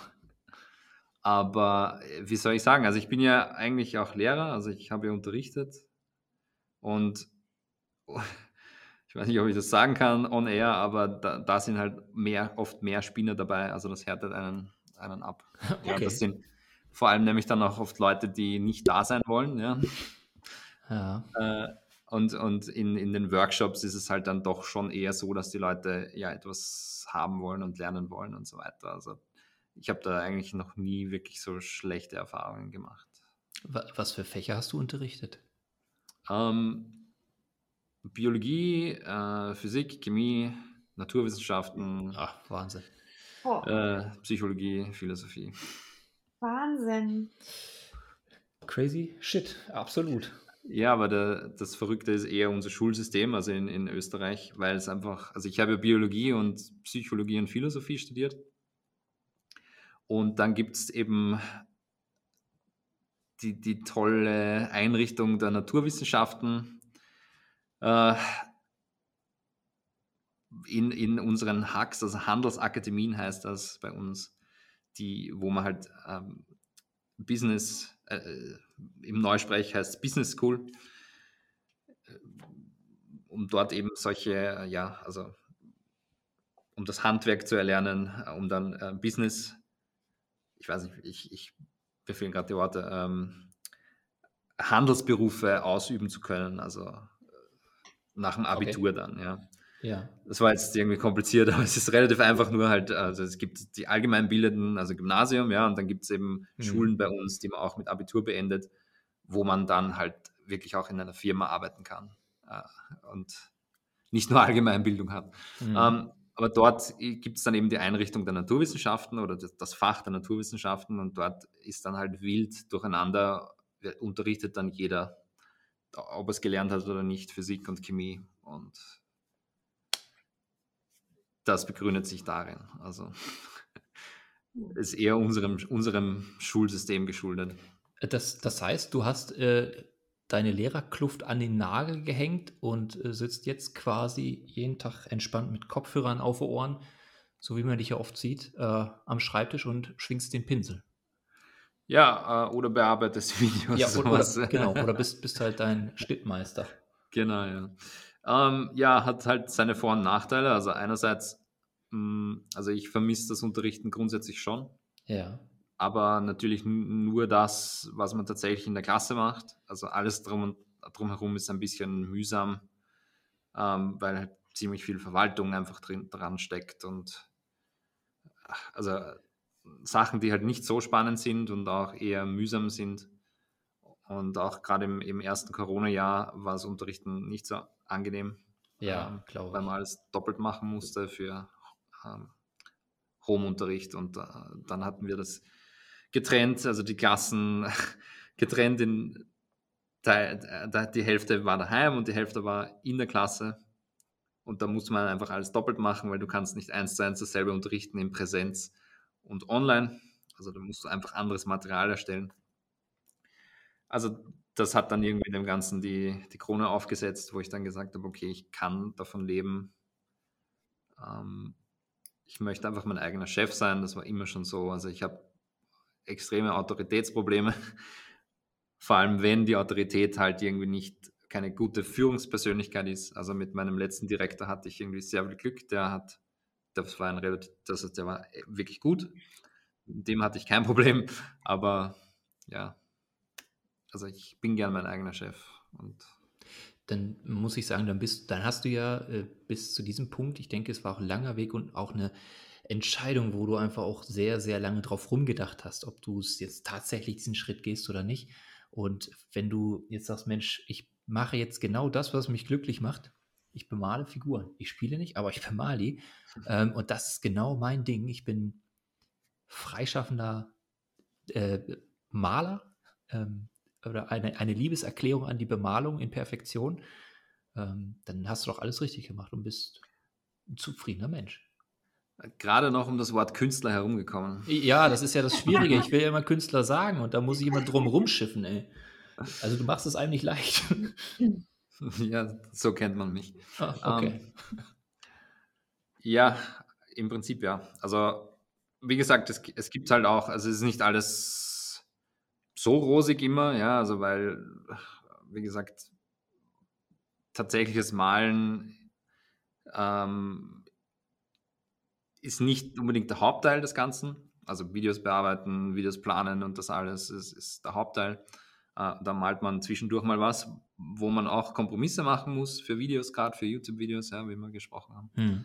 Aber äh, wie soll ich sagen? Also ich bin ja eigentlich auch Lehrer, also ich habe ja unterrichtet und ich weiß nicht, ob ich das sagen kann on air, aber da, da sind halt mehr, oft mehr Spinner dabei, also das härtet einen, einen ab. Okay. Ja, das sind vor allem nämlich dann auch oft Leute, die nicht da sein wollen, ja. ja. Äh, und, und in, in den Workshops ist es halt dann doch schon eher so, dass die Leute ja etwas haben wollen und lernen wollen und so weiter. Also ich habe da eigentlich noch nie wirklich so schlechte Erfahrungen gemacht. Was für Fächer hast du unterrichtet? Ähm, Biologie, äh, Physik, Chemie, Naturwissenschaften. Ach, Wahnsinn. Oh. Äh, Psychologie, Philosophie. Wahnsinn. Crazy shit, absolut. Ja, aber der, das Verrückte ist eher unser Schulsystem, also in, in Österreich, weil es einfach, also ich habe Biologie und Psychologie und Philosophie studiert. Und dann gibt es eben die, die tolle Einrichtung der Naturwissenschaften. Äh, in, in unseren Hacks, also Handelsakademien heißt das bei uns, die, wo man halt ähm, Business, äh, im Neusprech heißt Business School, äh, um dort eben solche, ja, also um das Handwerk zu erlernen, äh, um dann äh, Business, ich weiß nicht, ich, ich mir fehlen gerade die Worte, ähm, Handelsberufe ausüben zu können, also äh, nach dem Abitur okay. dann, ja. Ja. Das war jetzt irgendwie kompliziert, aber es ist relativ einfach nur halt, also es gibt die allgemeinbildenden, also Gymnasium, ja, und dann gibt es eben mhm. Schulen bei uns, die man auch mit Abitur beendet, wo man dann halt wirklich auch in einer Firma arbeiten kann äh, und nicht nur Allgemeinbildung hat. Mhm. Ähm, aber dort gibt es dann eben die Einrichtung der Naturwissenschaften oder das Fach der Naturwissenschaften und dort ist dann halt wild durcheinander, unterrichtet dann jeder, ob er es gelernt hat oder nicht, Physik und Chemie und das begründet sich darin. Also ist eher unserem, unserem Schulsystem geschuldet. Das, das heißt, du hast äh, deine Lehrerkluft an den Nagel gehängt und äh, sitzt jetzt quasi jeden Tag entspannt mit Kopfhörern auf den Ohren, so wie man dich ja oft sieht, äh, am Schreibtisch und schwingst den Pinsel. Ja, äh, oder bearbeitest Videos. Ja, oder, oder, genau, oder bist, bist halt dein Schnittmeister. Genau, ja. Ähm, ja, hat halt seine Vor- und Nachteile. Also einerseits, mh, hm, also ich vermisse das Unterrichten grundsätzlich schon. Ja. Aber natürlich nur das, was man tatsächlich in der Klasse macht. Also alles drum drumherum ist ein bisschen mühsam, ähm, weil halt ziemlich viel Verwaltung einfach drin, dran steckt und also Sachen, die halt nicht so spannend sind und auch eher mühsam sind. Und auch gerade im, im ersten Corona-Jahr war das Unterrichten nicht so angenehm. Ja, ähm, glaube Weil man alles doppelt machen musste für ähm, Home-Unterricht. Und äh, dann hatten wir das getrennt, also die Klassen getrennt in die Hälfte war daheim und die Hälfte war in der Klasse. Und da muss man einfach alles doppelt machen, weil du kannst nicht eins zu eins dasselbe unterrichten in Präsenz und online. Also da musst du einfach anderes Material erstellen. Also das hat dann irgendwie dem Ganzen die, die Krone aufgesetzt, wo ich dann gesagt habe, okay, ich kann davon leben. Ähm, ich möchte einfach mein eigener Chef sein. Das war immer schon so. Also ich habe extreme Autoritätsprobleme. Vor allem, wenn die Autorität halt irgendwie nicht keine gute Führungspersönlichkeit ist. Also mit meinem letzten Direktor hatte ich irgendwie sehr viel Glück. Der hat, das war ein relativ, das der war wirklich gut. Mit dem hatte ich kein Problem. Aber ja, also ich bin gern mein eigener Chef. Und dann muss ich sagen, dann bist, dann hast du ja äh, bis zu diesem Punkt, ich denke, es war auch ein langer Weg und auch eine Entscheidung, wo du einfach auch sehr, sehr lange drauf rumgedacht hast, ob du es jetzt tatsächlich diesen Schritt gehst oder nicht. Und wenn du jetzt sagst, Mensch, ich mache jetzt genau das, was mich glücklich macht, ich bemale Figuren. Ich spiele nicht, aber ich bemale die. Ähm, und das ist genau mein Ding. Ich bin freischaffender äh, Maler. Ähm, oder eine, eine Liebeserklärung an die Bemalung in Perfektion, ähm, dann hast du doch alles richtig gemacht und bist ein zufriedener Mensch. Gerade noch um das Wort Künstler herumgekommen. Ja, das ist ja das Schwierige. Ich will ja immer Künstler sagen und da muss ich immer drum rumschiffen, ey. Also du machst es einem nicht leicht. Ja, so kennt man mich. Ah, okay. Ähm, ja, im Prinzip ja. Also, wie gesagt, es, es gibt halt auch, also es ist nicht alles so rosig immer, ja, also weil, wie gesagt, tatsächliches Malen ähm, ist nicht unbedingt der Hauptteil des Ganzen. Also Videos bearbeiten, Videos planen und das alles ist, ist der Hauptteil. Äh, da malt man zwischendurch mal was, wo man auch Kompromisse machen muss für Videos, gerade für YouTube-Videos, ja, wie wir gesprochen haben. Hm.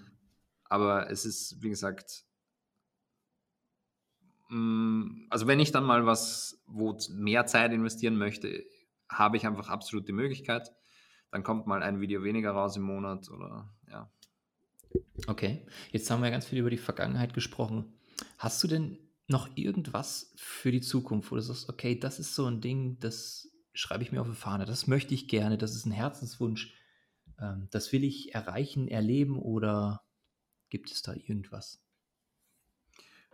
Aber es ist, wie gesagt, also wenn ich dann mal was, wo mehr Zeit investieren möchte, habe ich einfach absolut die Möglichkeit. Dann kommt mal ein Video weniger raus im Monat oder ja. Okay, jetzt haben wir ganz viel über die Vergangenheit gesprochen. Hast du denn noch irgendwas für die Zukunft, wo du sagst, okay, das ist so ein Ding, das schreibe ich mir auf die Fahne, das möchte ich gerne, das ist ein Herzenswunsch, ähm, das will ich erreichen, erleben oder gibt es da irgendwas?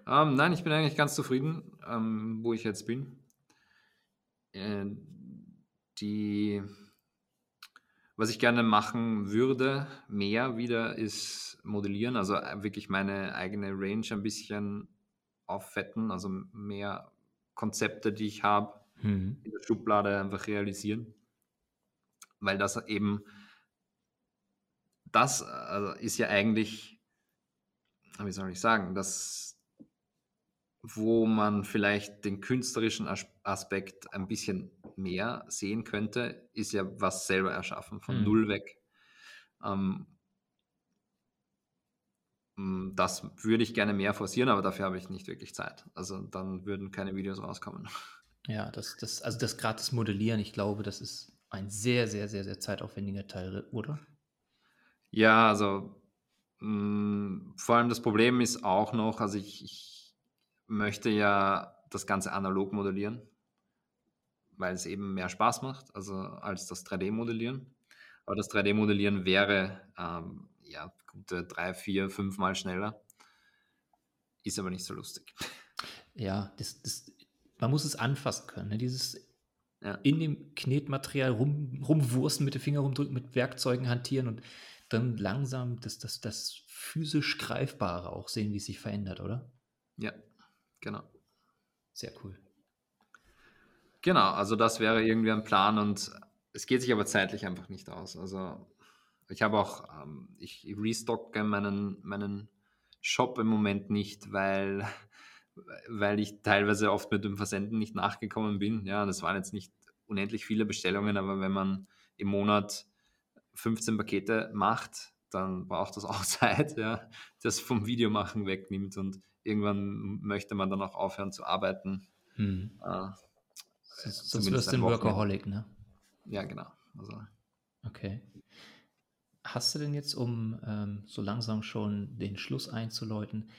Ähm, nein, ich bin eigentlich ganz zufrieden, ähm, wo ich jetzt bin. Äh, die, was ich gerne machen würde, mehr wieder, ist modellieren, also äh, wirklich meine eigene Range ein bisschen auffetten, also mehr Konzepte, die ich habe, mhm. in der Schublade einfach realisieren. Weil das eben, das also ist ja eigentlich, wie soll ich sagen, das wo man vielleicht den künstlerischen Aspekt ein bisschen mehr sehen könnte, ist ja was selber erschaffen, von mhm. null weg. Ähm, mm, das würde ich gerne mehr forcieren, aber dafür habe ich nicht wirklich Zeit. Also dann würden keine Videos rauskommen. Ja, das, das, also das gratis Modellieren, ich glaube, das ist ein sehr, sehr, sehr, sehr zeitaufwendiger Teil, oder? Ja, also mh, mm, vor allem das Problem ist auch noch, also ich, ich möchte ja das Ganze analog modellieren, weil es eben mehr Spaß macht, also als das 3D-Modellieren. Aber das 3D-Modellieren wäre ähm, ja gute drei, vier, fünf Mal schneller. Ist aber nicht so lustig. Ja, das, das, man muss es anfassen können. Ne? Dieses ja. in dem Knetmaterial rum, rumwursten, mit den Fingern rumdrücken, mit Werkzeugen hantieren und dann langsam das, das, das physisch Greifbare auch sehen, wie es sich verändert, oder? Ja, Genau. Sehr cool. Genau, also das wäre irgendwie ein Plan und es geht sich aber zeitlich einfach nicht aus. Also ich habe auch, ähm, ich restocke meinen, meinen Shop im Moment nicht, weil, weil ich teilweise oft mit dem Versenden nicht nachgekommen bin. Ja, das waren jetzt nicht unendlich viele Bestellungen, aber wenn man im Monat 15 Pakete macht, dann braucht das auch Zeit, ja, das vom Videomachen wegnimmt und irgendwann möchte man dann auch aufhören zu arbeiten. Hm. Äh, Sonst wirst du ein Workaholic, ne? Ja, genau. Also. Okay. Hast du denn jetzt, um ähm, so langsam schon den Schluss einzuläuten,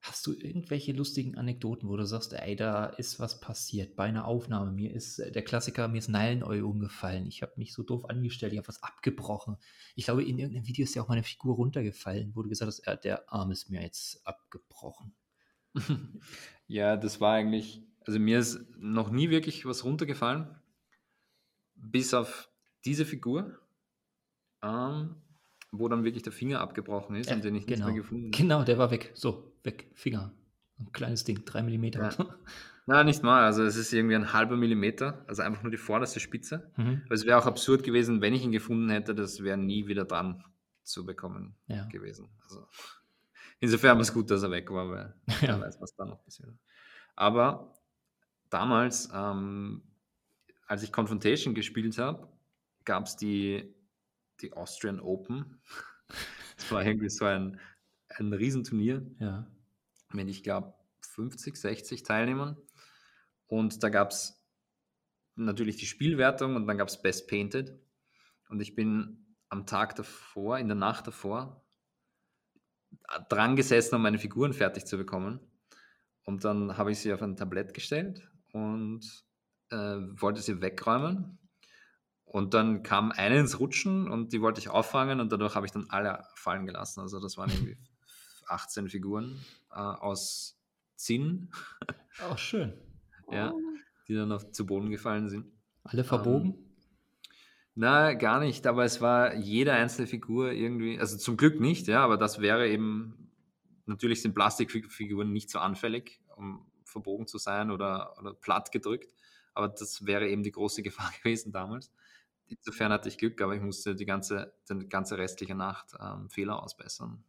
hast du irgendwelche lustigen Anekdoten, wo du sagst, ey, da ist was passiert bei einer Aufnahme? Mir ist äh, der Klassiker, mir ist Neileneu umgefallen. Ich habe mich so doof angestellt, ich habe was abgebrochen. Ich glaube, in irgendeinem Video ist ja auch meine Figur runtergefallen, wo du gesagt hast, äh, der Arm ist mir jetzt abgebrochen. Ja, das war eigentlich, also mir ist noch nie wirklich was runtergefallen, bis auf diese Figur, ähm, wo dann wirklich der Finger abgebrochen ist ja, und den ich genau. nicht mehr gefunden habe. Genau, der war weg. So, weg, Finger. Ein kleines Ding, drei Millimeter. Ja. Nein, nicht mal. Also es ist irgendwie ein halber Millimeter, also einfach nur die vorderste Spitze. Mhm. Aber es wäre auch absurd gewesen, wenn ich ihn gefunden hätte, das wäre nie wieder dran zu bekommen ja. gewesen. Also Insofern war es gut, dass er weg war, weil ja. wer weiß, was da noch passiert. Aber damals, ähm, als ich Confrontation gespielt habe, gab es die, die Austrian Open. Das war irgendwie so ein, ein Riesenturnier. Ja. Mit, ich glaube, 50, 60 Teilnehmern. Und da gab es natürlich die Spielwertung und dann gab es Best Painted. Und ich bin am Tag davor, in der Nacht davor, dran gesessen, um meine Figuren fertig zu bekommen. Und dann habe ich sie auf ein Tablett gestellt und äh, wollte sie wegräumen. Und dann kam eine ins Rutschen und die wollte ich auffangen und dadurch habe ich dann alle fallen gelassen. Also das waren irgendwie 18 Figuren äh, aus Zinn. Auch schön. ja, die dann auf, zu Boden gefallen sind. Alle verbogen? Ähm, na, gar nicht, aber es war jede einzelne Figur irgendwie, also zum Glück nicht, ja, aber das wäre eben, natürlich sind Plastikfiguren nicht so anfällig, um verbogen zu sein oder, oder platt gedrückt, aber das wäre eben die große Gefahr gewesen damals. Insofern hatte ich Glück, aber ich musste die ganze, die ganze restliche Nacht ähm, Fehler ausbessern.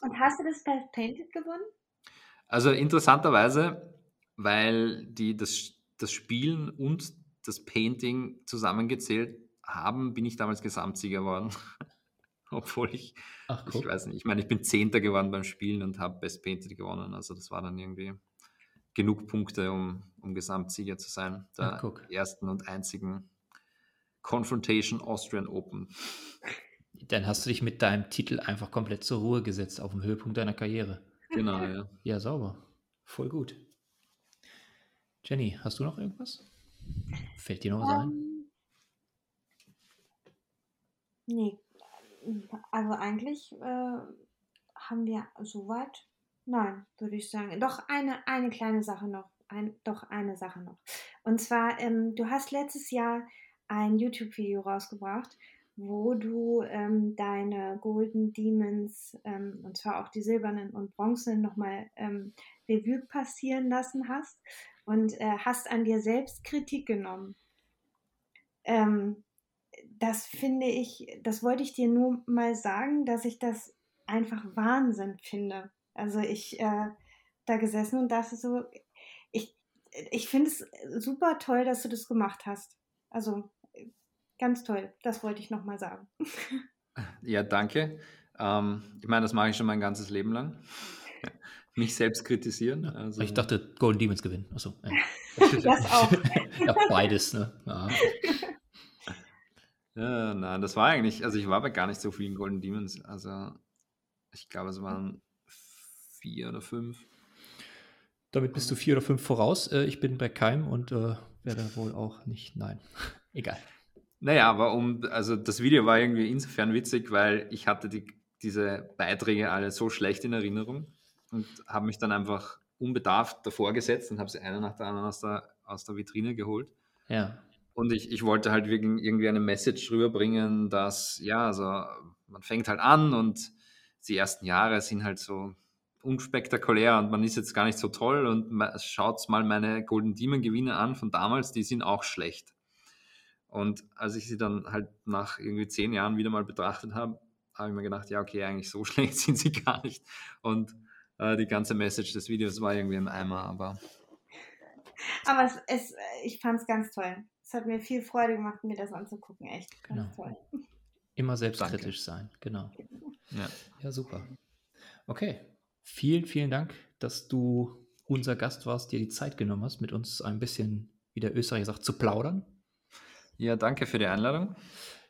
Und hast du das Best Painted gewonnen? Also interessanterweise, weil die das, das Spielen und das Painting zusammengezählt haben, bin ich damals Gesamtsieger geworden. Obwohl ich, Ach, ich weiß nicht, ich meine, ich bin Zehnter geworden beim Spielen und habe Best Painted gewonnen. Also das war dann irgendwie genug Punkte, um, um Gesamtsieger zu sein. Der Ach, ersten und einzigen Confrontation Austrian Open. Dann hast du dich mit deinem Titel einfach komplett zur Ruhe gesetzt auf dem Höhepunkt deiner Karriere. Genau, ja. Ja, sauber. Voll gut. Jenny, hast du noch irgendwas? Fällt dir noch was ein? Ähm, nee, also eigentlich äh, haben wir soweit Nein, würde ich sagen. Doch eine, eine kleine Sache noch. Ein, doch eine Sache noch. Und zwar, ähm, du hast letztes Jahr ein YouTube-Video rausgebracht, wo du ähm, deine Golden Demons, ähm, und zwar auch die silbernen und bronzenen, nochmal ähm, Revue passieren lassen hast und äh, hast an dir selbst Kritik genommen. Ähm, das finde ich, das wollte ich dir nur mal sagen, dass ich das einfach Wahnsinn finde. Also ich äh, da gesessen und dachte so, ich, ich finde es super toll, dass du das gemacht hast. Also ganz toll, das wollte ich nochmal sagen. Ja, danke. Ähm, ich meine, das mache ich schon mein ganzes Leben lang. Mich selbst kritisieren. Also. Ich dachte, Golden Demons gewinnen. Achso, ja. das auch. ja, beides, ne? Ja. Ja, nein, das war eigentlich, also ich war bei gar nicht so vielen Golden Demons. Also ich glaube, es waren vier oder fünf. Damit bist du vier oder fünf voraus. Äh, ich bin bei keinem und äh, werde wohl auch nicht. Nein, egal. Naja, aber um, also das Video war irgendwie insofern witzig, weil ich hatte die, diese Beiträge alle so schlecht in Erinnerung und habe mich dann einfach unbedarft davor gesetzt und habe sie einer nach der anderen aus der, aus der Vitrine geholt. Ja. Und ich, ich wollte halt irgendwie eine Message rüberbringen, dass, ja, also man fängt halt an und die ersten Jahre sind halt so unspektakulär und man ist jetzt gar nicht so toll und schaut mal meine Golden Demon Gewinne an von damals, die sind auch schlecht. Und als ich sie dann halt nach irgendwie zehn Jahren wieder mal betrachtet habe, habe ich mir gedacht, ja, okay, eigentlich so schlecht sind sie gar nicht. Und äh, die ganze Message des Videos war irgendwie im Eimer, aber. Aber es, es, ich fand es ganz toll. Es hat mir viel Freude gemacht, mir das anzugucken. Echt ganz genau. toll. Immer selbstkritisch Danke. sein, genau. Ja. ja, super. Okay, vielen, vielen Dank, dass du unser Gast warst, dir die Zeit genommen hast, mit uns ein bisschen, wie der Österreicher sagt, zu plaudern. Ja, danke für die Einladung.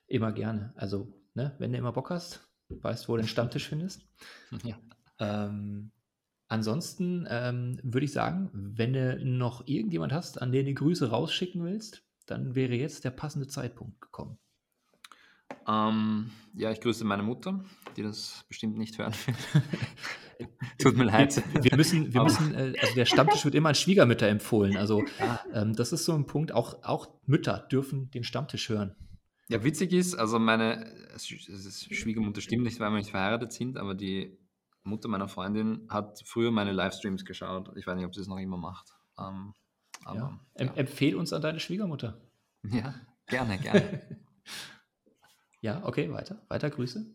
Immer gerne. Also, ne, wenn du immer Bock hast, weißt, wo du den Stammtisch findest. Ja. Ähm, ansonsten ähm, würde ich sagen, wenn du noch irgendjemand hast, an den du Grüße rausschicken willst, dann wäre jetzt der passende Zeitpunkt gekommen. Ähm, ja, ich grüße meine Mutter, die das bestimmt nicht hören wird. Tut mir leid. Wir müssen, wir müssen, äh, also der Stammtisch wird immer an Schwiegermütter empfohlen. Also ähm, das ist so ein Punkt, auch, auch Mütter dürfen den Stammtisch hören. Ja, witzig ist, also meine Schwiegermutter stimmt nicht, weil wir nicht verheiratet sind, aber die Mutter meiner Freundin hat früher meine Livestreams geschaut. Ich weiß nicht, ob sie es noch immer macht. Ähm, aber, ja. Ja. Empfehl uns an deine Schwiegermutter. Ja, gerne, gerne. ja, okay, weiter. Weiter Grüße.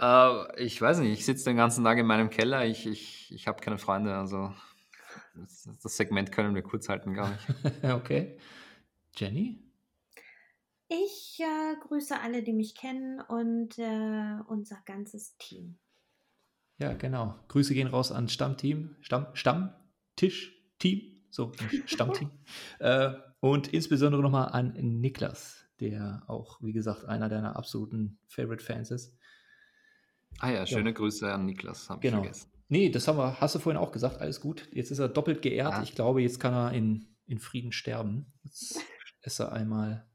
Äh, ich weiß nicht, ich sitze den ganzen Tag in meinem Keller. Ich, ich, ich habe keine Freunde, also das, das Segment können wir kurz halten, glaube ich. okay. Jenny? Ich äh, grüße alle, die mich kennen und äh, unser ganzes Team. Ja, genau. Grüße gehen raus an Stammteam, Stamm, Stammtisch, Team so Stammteam. äh, und insbesondere nochmal an Niklas, der auch, wie gesagt, einer deiner absoluten Favorite-Fans ist. Ah ja, schöne ja. Grüße an Niklas, habe genau. ich vergessen. Nee, das haben wir, hast du vorhin auch gesagt, alles gut. Jetzt ist er doppelt geehrt. Ja. Ich glaube, jetzt kann er in, in Frieden sterben. Jetzt ist er einmal,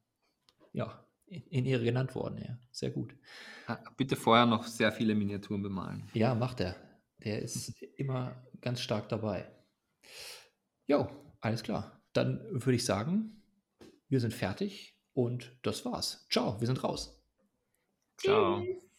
ja, in, in Ehre genannt worden, ja. Sehr gut. Bitte vorher noch sehr viele Miniaturen bemalen. Ja, macht er. Der ist immer ganz stark dabei. Jo, alles klar. Dann würde ich sagen, wir sind fertig und das war's. Ciao, wir sind raus. Ciao. Tschüss.